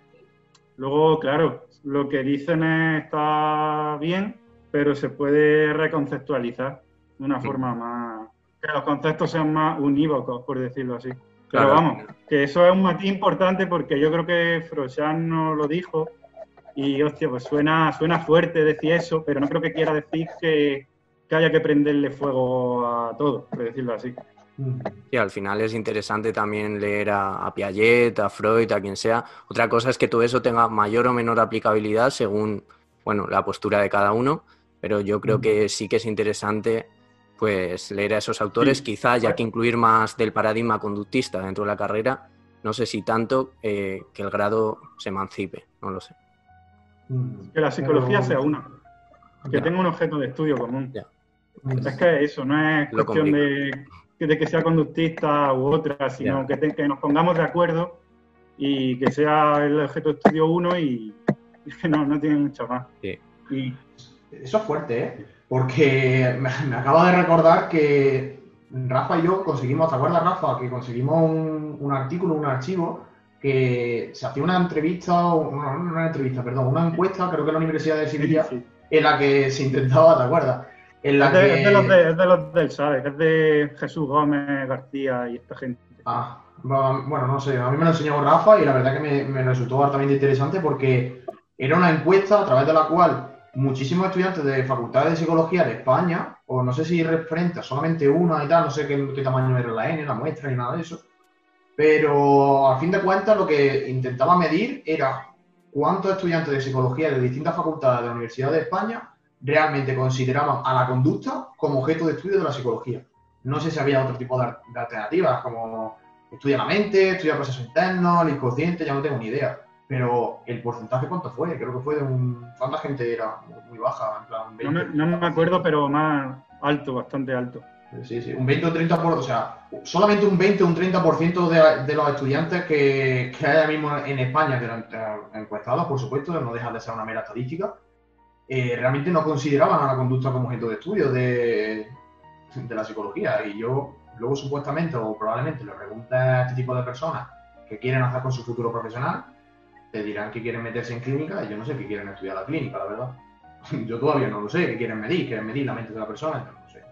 Luego, claro, lo que dicen está bien, pero se puede reconceptualizar de una forma más... que los conceptos sean más unívocos, por decirlo así. Pero vamos, que eso es un matiz importante porque yo creo que Frochan no lo dijo y, hostia, pues suena, suena fuerte decir eso, pero no creo que quiera decir que, haya que prenderle fuego a todo, por decirlo así. Y al final es interesante también leer a, Piaget, a Freud, a quien sea. Otra cosa es que todo eso tenga mayor o menor aplicabilidad según bueno, la postura de cada uno, pero yo creo que sí que es interesante pues leer a esos autores, quizá ya que incluir más del paradigma conductista dentro de la carrera, no sé si tanto eh, que el grado se emancipe, no lo sé. Que la psicología sea una, que tenga un objeto de estudio común. Es que eso, no es cuestión de, que sea conductista u otra, sino que, que, nos pongamos de acuerdo y que sea el objeto de estudio uno y, que no, no tiene mucho más. Y, eso es fuerte, ¿eh? Porque me, acaba de recordar que Rafa y yo conseguimos, ¿te acuerdas, Rafa? Que conseguimos un, artículo, un archivo, que se hacía una entrevista, no, una entrevista, perdón, una encuesta, creo que en la Universidad de Sevilla, en la que se intentaba, ¿te acuerdas? En la es, de, es, de los de, es de los del SADE, es de Jesús Gómez García y esta gente. Ah, bueno, no sé, a mí me lo enseñó Rafa y la verdad que me, me resultó altamente interesante porque era una encuesta a través de la cual muchísimos estudiantes de facultades de psicología de España, o no sé si referente a solamente una y tal, no sé qué, tamaño era la N, la muestra ni nada de eso, pero a fin de cuentas lo que intentaba medir era cuántos estudiantes de psicología de distintas facultades de la Universidad de España realmente consideraban a la conducta como objeto de estudio de la psicología. No sé si había otro tipo de, alternativas, como estudia la mente, estudia procesos internos, el inconsciente, ya no tengo ni idea pero el porcentaje cuánto fue, creo que fue de un... ¿Cuánta gente era? Muy baja, en plan 20. No, me, acuerdo, pero más alto, bastante alto. Sí, sí, un 20 o 30%, o sea, solamente un 20 o un 30% de, de los estudiantes que, que hay ahora mismo en España, que eran encuestados, por supuesto, no deja de ser una mera estadística, eh, realmente no consideraban a la conducta como objeto de estudio de, de la psicología. Y yo luego supuestamente o probablemente le preguntas a este tipo de personas qué quieren hacer con su futuro profesional, te dirán que quieren meterse en clínica y yo no sé qué quieren estudiar la clínica, la verdad. Yo todavía no lo sé, qué quieren medir, quieren medir la mente de la persona, yo no sé.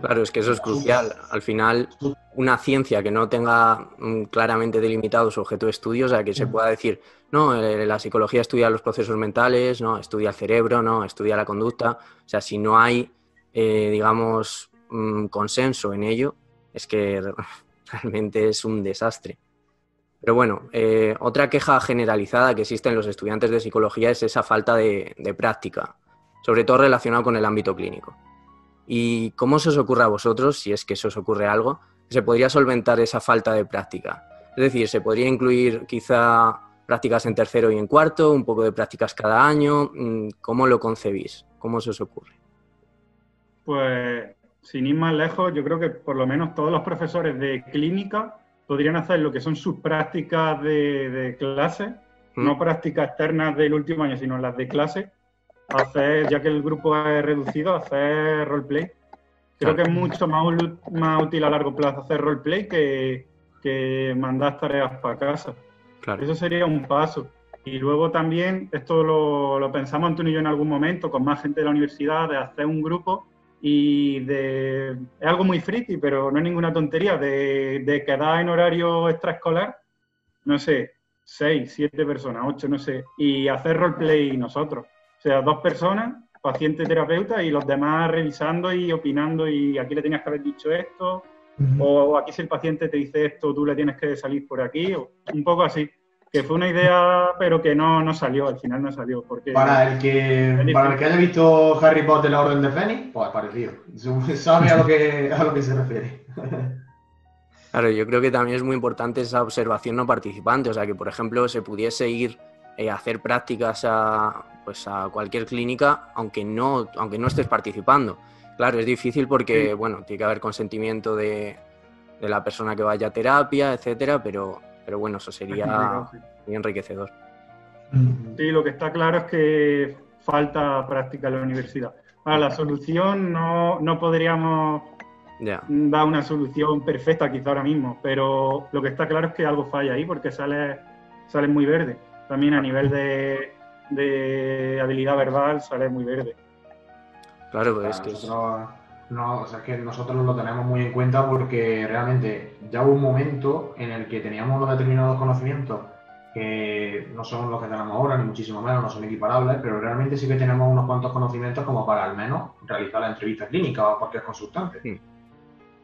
Claro, es que eso es crucial. Al final, una ciencia que no tenga mm, claramente delimitado su objeto de estudio, o sea, que se pueda decir, no, eh, la psicología estudia los procesos mentales, no, estudia el cerebro, no, estudia la conducta. O sea, si no hay, eh, digamos, mm, consenso en ello, es que realmente es un desastre. Pero bueno, eh, otra queja generalizada que existe en los estudiantes de psicología es esa falta de, práctica, sobre todo relacionado con el ámbito clínico. ¿Y cómo se os ocurre a vosotros, si es que se os ocurre algo, se podría solventar esa falta de práctica? Es decir, se podría incluir quizá prácticas en tercero y en cuarto, un poco de prácticas cada año. Mm, ¿Cómo lo concebís? ¿Cómo se os ocurre? Pues sin ir más lejos, yo creo que por lo menos todos los profesores de clínica podrían hacer lo que son sus prácticas de, clase, mm. no prácticas externas del último año, sino las de clase, hacer, ya que el grupo es reducido, hacer roleplay. Creo que es mucho más, más útil a largo plazo hacer roleplay que, que mandar tareas para casa. Eso sería un paso. Y luego también, esto lo, pensamos Antonio y yo en algún momento, con más gente de la universidad, de hacer un grupo y de, es algo muy friki, pero no es ninguna tontería, de, de quedar en horario extraescolar, no sé, seis, siete personas, ocho, no sé, y hacer roleplay nosotros. O sea, dos personas, paciente terapeuta, y los demás revisando y opinando, y aquí le tenías que haber dicho esto, o aquí si el paciente te dice esto, tú le tienes que salir por aquí, o un poco así que fue una idea, pero que no, no salió, al final no salió. Porque para el que, para el que haya visto Harry Potter, la Orden de Fénix, pues parecido. Sabe a lo que, a lo que se refiere. Claro, yo creo que también es muy importante esa observación no participante, o sea, que por ejemplo se pudiese ir eh, a hacer prácticas a, pues a cualquier clínica, aunque no, aunque no estés participando. Claro, es difícil porque, bueno, tiene que haber consentimiento de, de la persona que vaya a terapia, etcétera, pero pero bueno, eso sería muy enriquecedor. Sí, lo que está claro es que falta práctica en la universidad. A la solución no, no podríamos dar una solución perfecta quizá ahora mismo, pero lo que está claro es que algo falla ahí porque sale, sale muy verde. También a nivel de, de habilidad verbal sale muy verde. Claro, pues es que no, o sea, es que nosotros lo tenemos muy en cuenta porque realmente ya hubo un momento en el que teníamos unos determinados conocimientos que no son los que tenemos ahora, ni muchísimo menos, no son equiparables, pero realmente sí que tenemos unos cuantos conocimientos como para al menos realizar la entrevista clínica o cualquier consultante.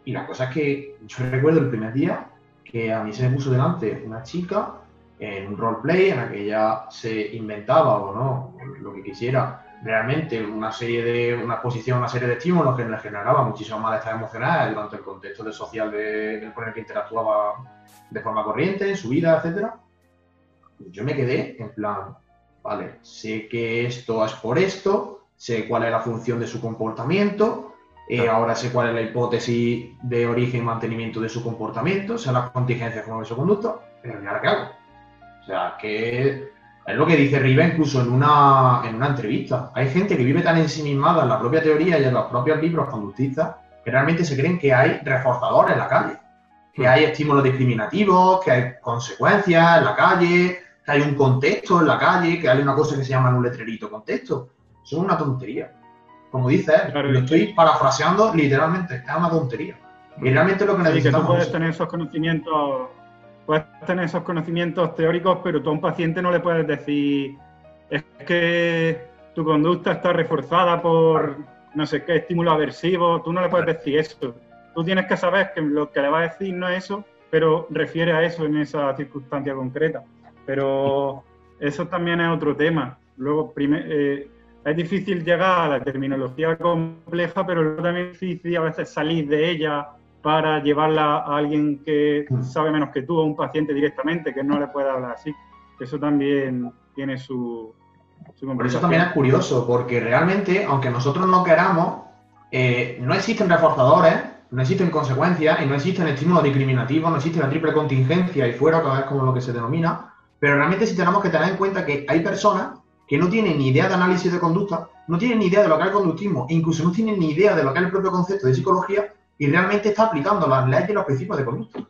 Y la cosa es que yo recuerdo el primer día que a mí se me puso delante una chica en un roleplay en la que ella se inventaba o no, lo que quisiera, realmente una serie de, una exposición, una serie de estímulos que le generaba muchísimo malestar emocional durante el contexto del social de, con el que interactuaba de forma corriente, en su vida, etcétera. Yo me quedé en plan, vale, sé que esto es por esto, sé cuál es la función de su comportamiento, eh, ahora sé cuál es la hipótesis de origen y mantenimiento de su comportamiento, sé las contingencias como de su conducta, pero ¿y ahora qué hago? O sea, que es lo que dice Riva incluso en una, en una entrevista. Hay gente que vive tan ensimismada en la propia teoría y en los propios libros conductistas que realmente se creen que hay reforzadores en la calle, que hmm. hay estímulos discriminativos, que hay consecuencias en la calle, que hay un contexto en la calle, que hay una cosa que se llama un letrerito contexto. Eso es una tontería. Como dice lo estoy parafraseando literalmente, es una tontería. Y realmente lo que necesitamos... que tú puedes tener esos conocimientos puedes tener esos conocimientos teóricos, pero tú a un paciente no le puedes decir, es que tu conducta está reforzada por no sé qué estímulo aversivo, tú no le puedes decir eso. Tú tienes que saber que lo que le va a decir no es eso, pero refiere a eso en esa circunstancia concreta. Pero eso también es otro tema. Luego, eh, es difícil llegar a la terminología compleja, pero también es difícil a veces salir de ella para llevarla a alguien que sabe menos que tú, a un paciente directamente, que no le pueda hablar así. Eso también tiene su... su Por eso también es curioso, porque realmente, aunque nosotros no queramos, eh, no existen reforzadores, no existen consecuencias y no existen estímulos discriminativos, no existe la triple contingencia y fuera, cada vez como lo que se denomina, pero realmente sí tenemos que tener en cuenta que hay personas que no tienen ni idea de análisis de conducta, no tiene ni idea de lo que es el conductismo, e incluso no tiene ni idea de lo que es el propio concepto de psicología y realmente está aplicando las leyes y los principios de conducta.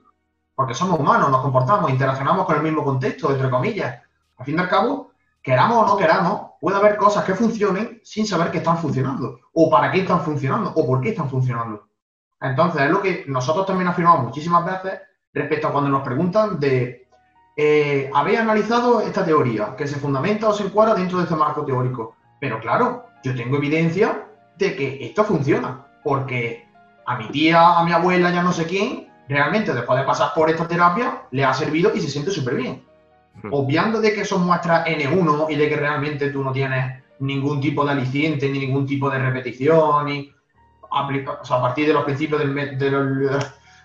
Porque somos humanos, nos comportamos, interaccionamos con el mismo contexto, entre comillas. Al fin y al cabo, queramos o no queramos, puede haber cosas que funcionen sin saber que están funcionando, o para qué están funcionando, o por qué están funcionando. Entonces, es lo que nosotros también afirmamos muchísimas veces respecto a cuando nos preguntan de, eh, ¿habéis analizado esta teoría que se fundamenta o se encuadra dentro de este marco teórico? Pero claro, yo tengo evidencia de que esto funciona, porque a mi tía, a mi abuela, ya no sé quién, realmente después de pasar por esta terapia, le ha servido y se siente súper bien obviando de que son muestras N1 y de que realmente tú no tienes ningún tipo de aliciente, ni ningún tipo de repetición, ni o sea, a partir de los principios del,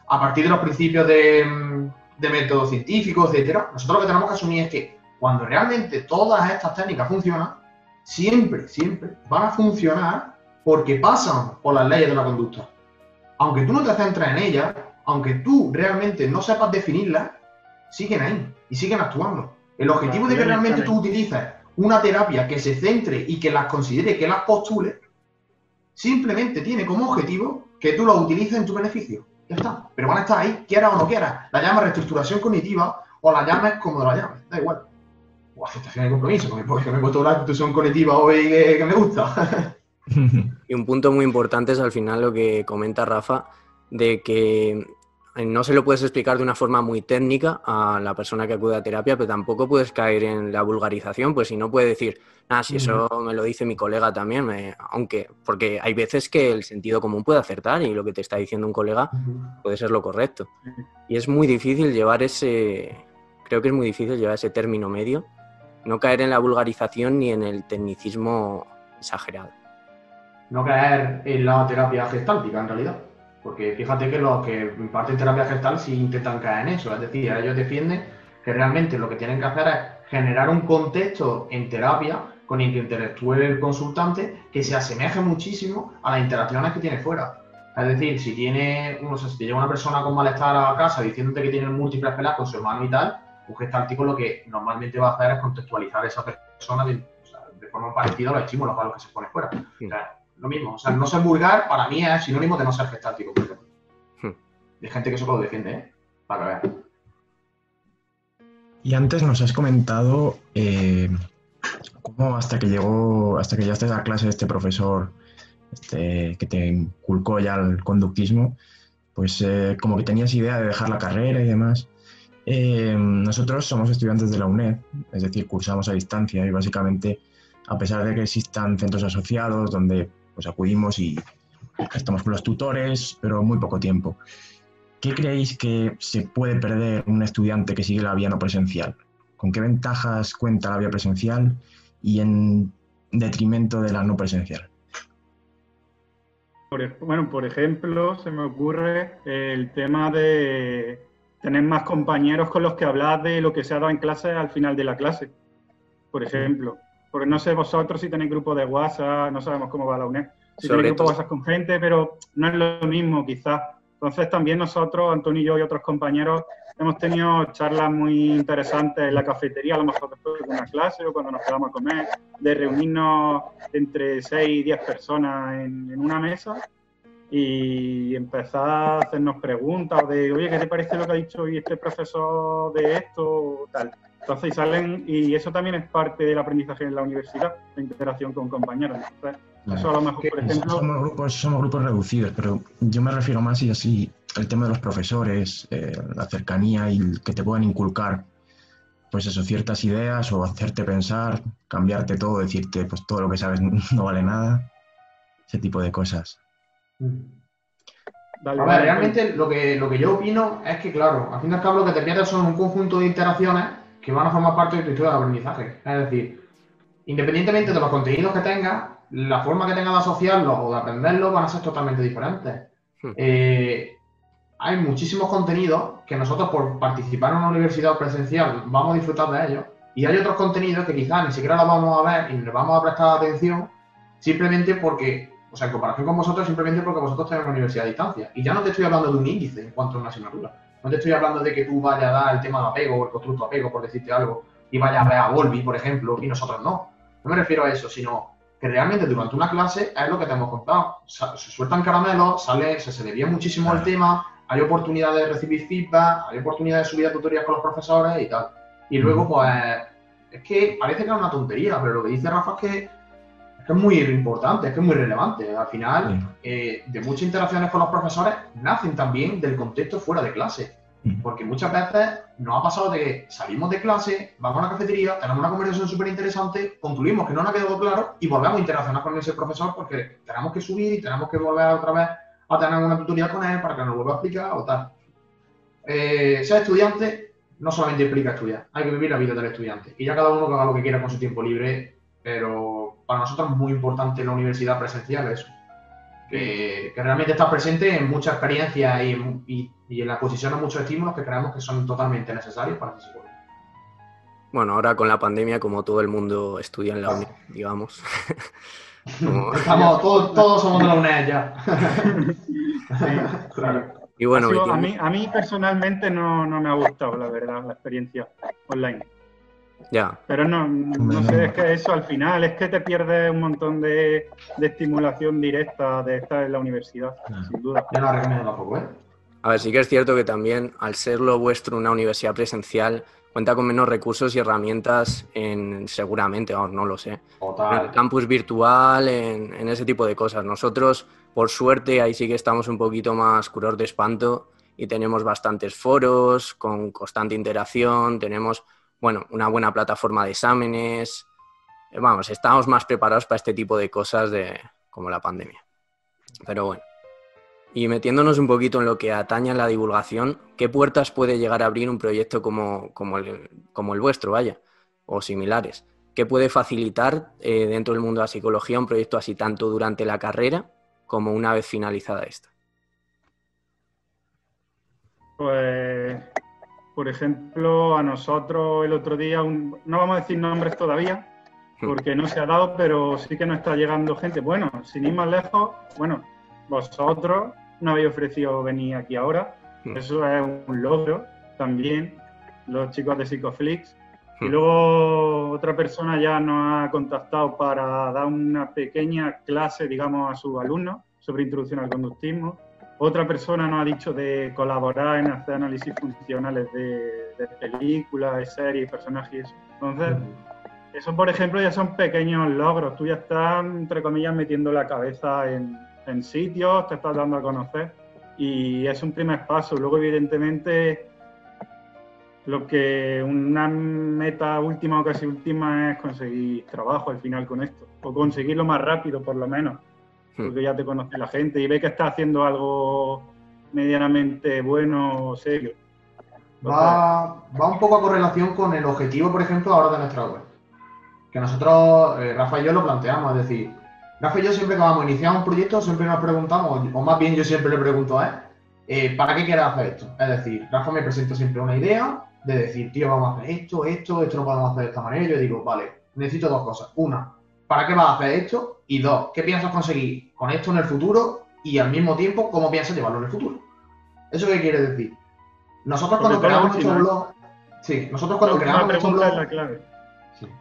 a partir de los principios de, de método científico, etcétera, nosotros lo que tenemos que asumir es que cuando realmente todas estas técnicas funcionan, siempre, siempre van a funcionar porque pasan por las leyes de la conducta. Aunque tú no te centres en ellas, aunque tú realmente no sepas definirlas, siguen ahí y siguen actuando. El objetivo de que realmente tú utilices una terapia que se centre y que las considere, que las postule, simplemente tiene como objetivo que tú las utilices en tu beneficio. Ya está. Pero van a estar ahí, quieras o no quieras. La llamas reestructuración cognitiva o la llames como la llames. Da igual. O aceptación de compromiso, porque me he puesto la reestructuración cognitiva hoy que me gusta. y un punto muy importante es al final lo que comenta Rafa, de que eh, no se lo puedes explicar de una forma muy técnica a la persona que acude a terapia, pero tampoco puedes caer en la vulgarización, pues si no puede decir, ah, si eso me lo dice mi colega también, aunque, porque hay veces que el sentido común puede acertar y lo que te está diciendo un colega puede ser lo correcto. Y es muy difícil llevar ese, creo que es muy difícil llevar ese término medio, no caer en la vulgarización ni en el tecnicismo exagerado. No caer en la terapia gestáltica, en realidad. Porque fíjate que los que imparten terapia gestal sí intentan caer en eso. Es decir, ellos defienden que realmente lo que tienen que hacer es generar un contexto en terapia con el que interactúe el consultante que se asemeje muchísimo a las interacciones que tiene fuera. Es decir, si tiene, no sé, si te llega una persona con malestar a casa diciéndote que tiene múltiples peleas con su hermano y tal, un gestáltico lo que normalmente va a hacer es contextualizar a esa persona de, forma parecida a los estímulos para los que se pone fuera lo mismo. O sea, no ser vulgar para mí es sinónimo de no ser gestático, por ejemplo. Hmm. Hay gente que eso lo defiende, ¿eh? Para ver. Y antes nos has comentado eh, cómo hasta que llegó, hasta que llegaste a la clase de este profesor este, que te inculcó ya el conductismo, pues eh, como que tenías idea de dejar la carrera y demás. Eh, nosotros somos estudiantes de la UNED, es decir, cursamos a distancia y básicamente, a pesar de que existan centros asociados donde pues acudimos y estamos con los tutores, pero muy poco tiempo. ¿Qué creéis que se puede perder un estudiante que sigue la vía no presencial? ¿Con qué ventajas cuenta la vía presencial y en detrimento de la no presencial? bueno, por ejemplo, se me ocurre el tema de tener más compañeros con los que hablar de lo que se ha dado en clase al final de la clase, por ejemplo porque no sé vosotros si tenéis grupo de WhatsApp, no sabemos cómo va la UNED, si tenéis grupo de WhatsApp con gente, pero no es lo mismo quizás. Entonces también nosotros, Antonio y yo y otros compañeros, hemos tenido charlas muy interesantes en la cafetería, a lo mejor después de una clase o cuando nos quedamos a comer, de reunirnos entre 6 y 10 personas en, en una mesa y empezar a hacernos preguntas de, oye, ¿qué te parece lo que ha dicho hoy este profesor de esto o tal? Entonces salen, y eso también es parte del aprendizaje en la universidad, la interacción con compañeros. eso a lo mejor, por ejemplo. Somos grupos, somos grupos reducidos, pero yo me refiero más y así el tema de los profesores, eh, la cercanía y que te puedan inculcar, pues eso, ciertas ideas o hacerte pensar, cambiarte todo, decirte, pues todo lo que sabes no vale nada, ese tipo de cosas. a ver, realmente lo que, lo que yo opino es que, claro, al fin y al cabo lo que te pierdes son un conjunto de interacciones que van a formar parte de tu historia de aprendizaje. Es decir, independientemente de los contenidos que tengas, la forma que tengas de asociarlos o de aprenderlos van a ser totalmente diferentes. Hmm. Eh, hay muchísimos contenidos que nosotros por participar en una universidad presencial vamos a disfrutar de ellos y hay otros contenidos que quizás ni siquiera los vamos a ver y les vamos a prestar atención simplemente porque, o sea, en comparación con vosotros, simplemente porque vosotros tenéis una universidad a distancia. Y ya no te estoy hablando de un índice en cuanto a una asignatura. No te estoy hablando de que tú vayas a dar el tema de apego o el constructo apego, por decirte algo, y vayas a ver a Volvi, por ejemplo, y nosotros no. No me refiero a eso, sino que realmente durante una clase es lo que te hemos contado. se sueltan caramelos, sale, se, se desvía muchísimo el tema, hay oportunidad de recibir feedback, hay oportunidad de subir a tutorías con los profesores y tal. Y luego, pues, es que parece que es una tontería, pero lo que dice Rafa es que es, muy importante, es que es muy relevante. Al final, eh, de muchas interacciones con los profesores nacen también del contexto fuera de clase. Porque muchas veces nos ha pasado de que salimos de clase, vamos a la cafetería, tenemos una conversación súper interesante, concluimos que no nos ha quedado claro y volvemos a interaccionar con ese profesor porque tenemos que subir y tenemos que volver otra vez a tener una tutoría con él para que nos vuelva a explicar o tal. Eh, ser estudiante no solamente implica estudiar, hay que vivir la vida del estudiante. Y ya cada uno haga lo que quiera con su tiempo libre, pero para nosotros es muy importante la universidad presencial eso que, realmente está presente en muchas experiencias y, en la exposición a muchos estímulos que creemos que son totalmente necesarios para el psicólogo. Bueno, ahora con la pandemia, como todo el mundo estudia en la UNED, digamos. Estamos, todos, somos de la UNED ya. claro. Y bueno, a, mí, a mí personalmente no, no me ha gustado, la verdad, la experiencia online. Ya. Pero no, no sé, es que eso al final es que te pierdes un montón de, estimulación directa de estar en la universidad, sin duda. Ya no recomiendo tampoco, ¿eh? A ver, sí que es cierto que también, al ser lo vuestro una universidad presencial, cuenta con menos recursos y herramientas en, seguramente, vamos, no lo sé. En el campus virtual, en, en, ese tipo de cosas. Nosotros, por suerte, ahí sí que estamos un poquito más curos de espanto y tenemos bastantes foros con constante interacción, tenemos bueno, una buena plataforma de exámenes. Eh, vamos, estamos más preparados para este tipo de cosas de, como la pandemia. Pero bueno. Y metiéndonos un poquito en lo que atañe a la divulgación, ¿qué puertas puede llegar a abrir un proyecto como, como, el, vuestro, vaya, o similares? ¿Qué puede facilitar eh, dentro del mundo de la psicología un proyecto así tanto durante la carrera como una vez finalizada esta? Pues por ejemplo, a nosotros el otro día, no vamos a decir nombres todavía, hmm. porque no se ha dado, pero sí que nos está llegando gente. Bueno, sin ir más lejos, bueno, vosotros no habéis ofrecido venir aquí ahora. Hmm. Eso es un logro también, los chicos de Psicoflix. Y hmm. luego otra persona ya nos ha contactado para dar una pequeña clase, digamos, a sus alumnos sobre introducción al conductismo. Otra persona nos ha dicho de colaborar en hacer análisis funcionales de, películas, de series, personajes. Entonces, eso, por ejemplo, ya son pequeños logros. Tú ya estás, entre comillas, metiendo la cabeza en, sitios, te estás dando a conocer y es un primer paso. Luego, evidentemente, lo que una meta última o casi última es conseguir trabajo al final con esto, o conseguirlo más rápido por lo menos. Hmm. porque ya te conoce la gente y ve que está haciendo algo medianamente bueno o serio. Va, va un poco a correlación con el objetivo, por ejemplo, ahora de nuestra web. Que nosotros, eh, Rafa y yo lo planteamos, es decir, Rafa y yo siempre que vamos a iniciar un proyecto, siempre nos preguntamos, o más bien yo siempre le pregunto a él, eh, ¿para qué quieres hacer esto? Es decir, Rafa me presenta siempre una idea de decir, tío, vamos a hacer esto, esto, esto no podemos hacer de esta manera. Y yo digo, vale, necesito dos cosas. Una, ¿para qué vas a hacer esto? Y dos, ¿qué piensas conseguir con esto en el futuro? Y al mismo tiempo, ¿cómo piensas llevarlo en el futuro? ¿Eso qué quiere decir? Nosotros cuando creamos nuestro blog... Sí, nosotros cuando creamos nuestro blog...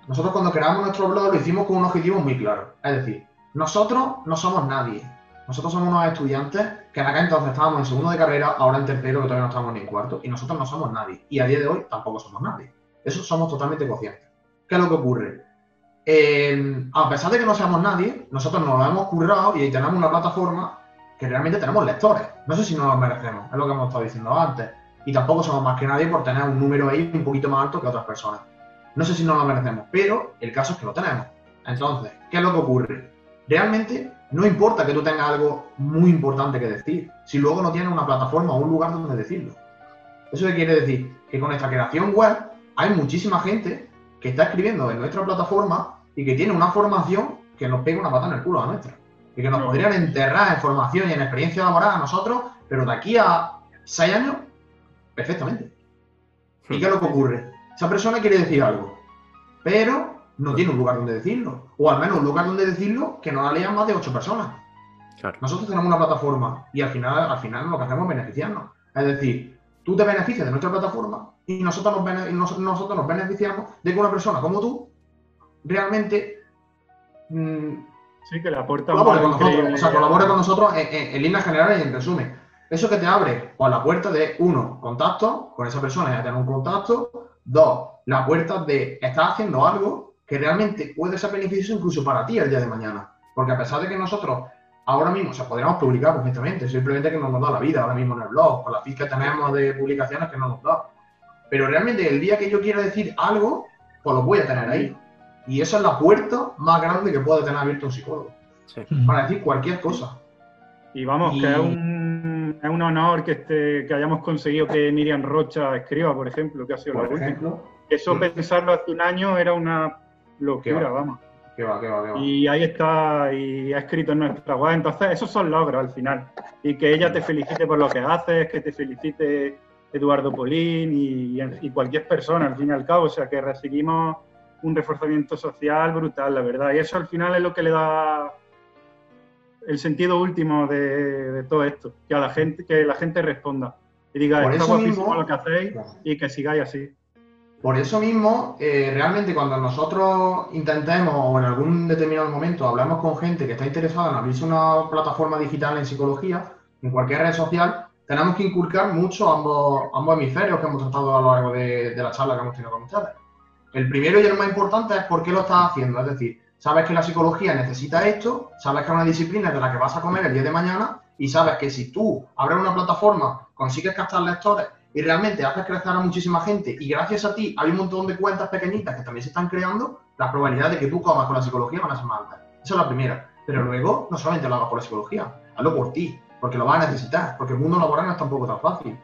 nosotros cuando creamos nuestro blog lo hicimos con un objetivo muy claro. Es decir, nosotros no somos nadie. Nosotros somos unos estudiantes que en aquel entonces estábamos en segundo de carrera, ahora en tercero, que todavía no estamos ni en cuarto, y nosotros no somos nadie. Y a día de hoy tampoco somos nadie. Eso somos totalmente conscientes. ¿Qué es lo que ocurre? Eh, a pesar de que no seamos nadie, nosotros nos lo hemos currado y tenemos una plataforma que realmente tenemos lectores. No sé si nos los merecemos, es lo que hemos estado diciendo antes. Y tampoco somos más que nadie por tener un número ahí un poquito más alto que otras personas. No sé si nos lo merecemos, pero el caso es que lo tenemos. Entonces, ¿qué es lo que ocurre? Realmente no importa que tú tengas algo muy importante que decir, si luego no tienes una plataforma o un lugar donde decirlo. ¿Eso qué quiere decir? Que con esta creación web hay muchísima gente que está escribiendo en nuestra plataforma y que tiene una formación que nos pega una pata en el culo a nuestra. Y que nos podrían enterrar en formación y en experiencia laboral a nosotros, pero de aquí a seis años, perfectamente. ¿Y qué es lo que ocurre? Esa persona quiere decir algo, pero no tiene un lugar donde decirlo. O al menos un lugar donde decirlo que no la lean más de ocho personas. Nosotros tenemos una plataforma y al final, al final lo que hacemos es beneficiarnos. Es decir, tú te beneficias de nuestra plataforma y nosotros nos, nosotros nos beneficiamos de que una persona como tú realmente mm, Sí, que le aporta colabore con nosotros, o sea, con nosotros en, en, líneas generales y en resumen. Eso que te abre, pues la puerta de, uno, contacto, con esa persona ya tener un contacto. Dos, la puerta de estar haciendo algo que realmente puede ser beneficioso incluso para ti el día de mañana. Porque a pesar de que nosotros ahora mismo, o sea, podríamos publicar perfectamente, simplemente que no nos da la vida ahora mismo en el blog, con la feed que tenemos de publicaciones que no nos da. Pero realmente el día que yo quiera decir algo, pues lo voy a tener ahí. Y esa es la puerta más grande que puede tener abierto un psicólogo. Para decir cualquier cosa. Y vamos, que es un, es un honor que, este, que hayamos conseguido que Miriam Rocha escriba, por ejemplo, que ha sido por ejemplo, Eso pensarlo hace un año era una locura, vamos. Qué va, qué va, qué va. Y ahí está, y ha escrito en nuestra web. Entonces, esos son logros al final. Y que ella te felicite por lo que haces, que te felicite Eduardo Polín y, y cualquier persona, al fin y al cabo. O sea, que recibimos un reforzamiento social brutal, la verdad. Y eso al final es lo que le da el sentido último de, todo esto, que a la gente, que la gente responda y diga, está guapísimo lo que hacéis y que sigáis así. Por eso mismo, eh, realmente cuando nosotros intentemos o en algún determinado momento hablamos con gente que está interesada en abrirse una plataforma digital en psicología, en cualquier red social, tenemos que inculcar mucho ambos, ambos hemisferios que hemos tratado a lo largo de, de la charla que hemos tenido con ustedes. El primero y el más importante es por qué lo estás haciendo, es decir, sabes que la psicología necesita esto, sabes que es una disciplina de la que vas a comer el día de mañana y sabes que si tú abres una plataforma, consigues captar lectores y realmente haces crecer a muchísima gente y gracias a ti hay un montón de cuentas pequeñitas que también se están creando, la probabilidad de que tú comas con la psicología van a ser más altas. Esa es la primera. Pero luego, no solamente lo hagas por la psicología, hazlo por ti, porque lo vas a necesitar, porque el mundo laboral no es tampoco tan fácil.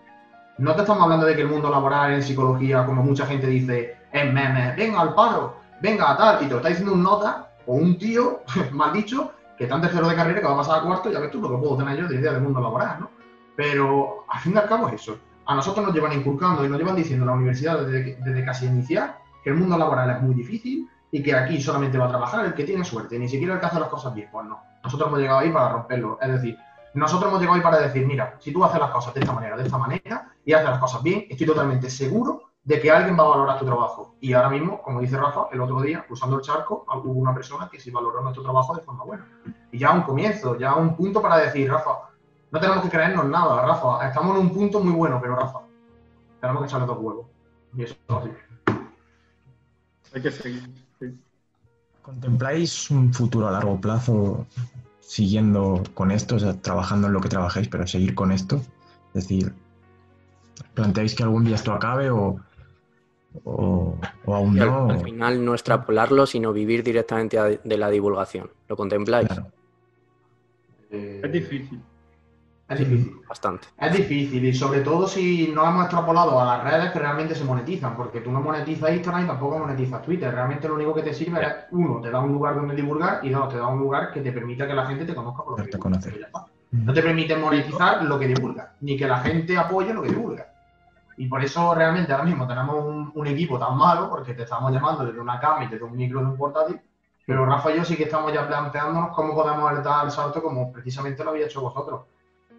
No te estamos hablando de que el mundo laboral en psicología, como mucha gente dice, es meme, venga al paro, venga a tal, y te lo está diciendo un nota o un tío, mal dicho, que está en tercero de carrera que va a pasar a cuarto, ya ves tú lo que puedo tener yo de idea del mundo laboral, ¿no? Pero al fin y al cabo es eso. A nosotros nos llevan inculcando y nos llevan diciendo en la universidad desde, desde casi iniciar que el mundo laboral es muy difícil y que aquí solamente va a trabajar el que tiene suerte, ni siquiera el que hace las cosas bien. Pues no. Nosotros hemos llegado ahí para romperlo. Es decir, nosotros hemos llegado ahí para decir, mira, si tú haces las cosas de esta manera, de esta manera, y haces las cosas bien, estoy totalmente seguro de que alguien va a valorar tu trabajo. Y ahora mismo, como dice Rafa, el otro día, cruzando el charco, hubo una persona que sí valoró nuestro trabajo de forma buena. Y ya un comienzo, ya un punto para decir, Rafa, no tenemos que creernos nada, Rafa, estamos en un punto muy bueno, pero Rafa, tenemos que echarle dos huevos. Y eso es así. Hay que seguir. ¿Contempláis un futuro a largo plazo siguiendo con esto, o sea, trabajando en lo que trabajáis, pero seguir con esto? Es decir, ¿planteáis que algún día esto acabe o, o, aún no. Al, final no extrapolarlo, sino vivir directamente de la divulgación. ¿Lo contempláis? Eh, es difícil. Es difícil. Bastante. Es difícil y sobre todo si no hemos extrapolado a las redes que realmente se monetizan, porque tú no monetizas Instagram y tampoco monetizas Twitter. Realmente lo único que te sirve es, uno, te da un lugar donde divulgar y dos, te da un lugar que te permita que la gente te conozca por lo que te conoce. No te permite monetizar lo que divulga, ni que la gente apoye lo que divulga. Y por eso realmente ahora mismo tenemos un, equipo tan malo, porque te estamos llamando desde una cama y desde un micro de un portátil, pero Rafa y yo sí que estamos ya planteándonos cómo podemos dar el salto como precisamente lo había hecho vosotros.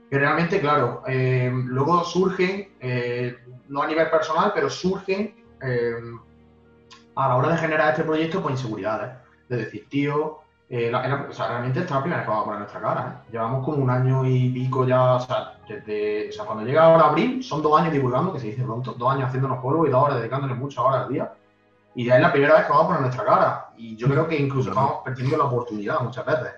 Que realmente, claro, eh, luego surgen, eh, no a nivel personal, pero surgen eh, a la hora de generar este proyecto, pues inseguridades. De decir, tío, eh, o sea, realmente esta es la primera vez que vamos a poner nuestra cara. ¿eh? Llevamos como un año y pico ya, o sea, desde, o sea, cuando llega ahora abril, son dos años divulgando, que se dice pronto, dos años haciéndonos polvo y dos horas dedicándonos muchas horas al día. Y ya es la primera vez que vamos a poner nuestra cara. Y yo creo que incluso estamos perdiendo la oportunidad muchas veces.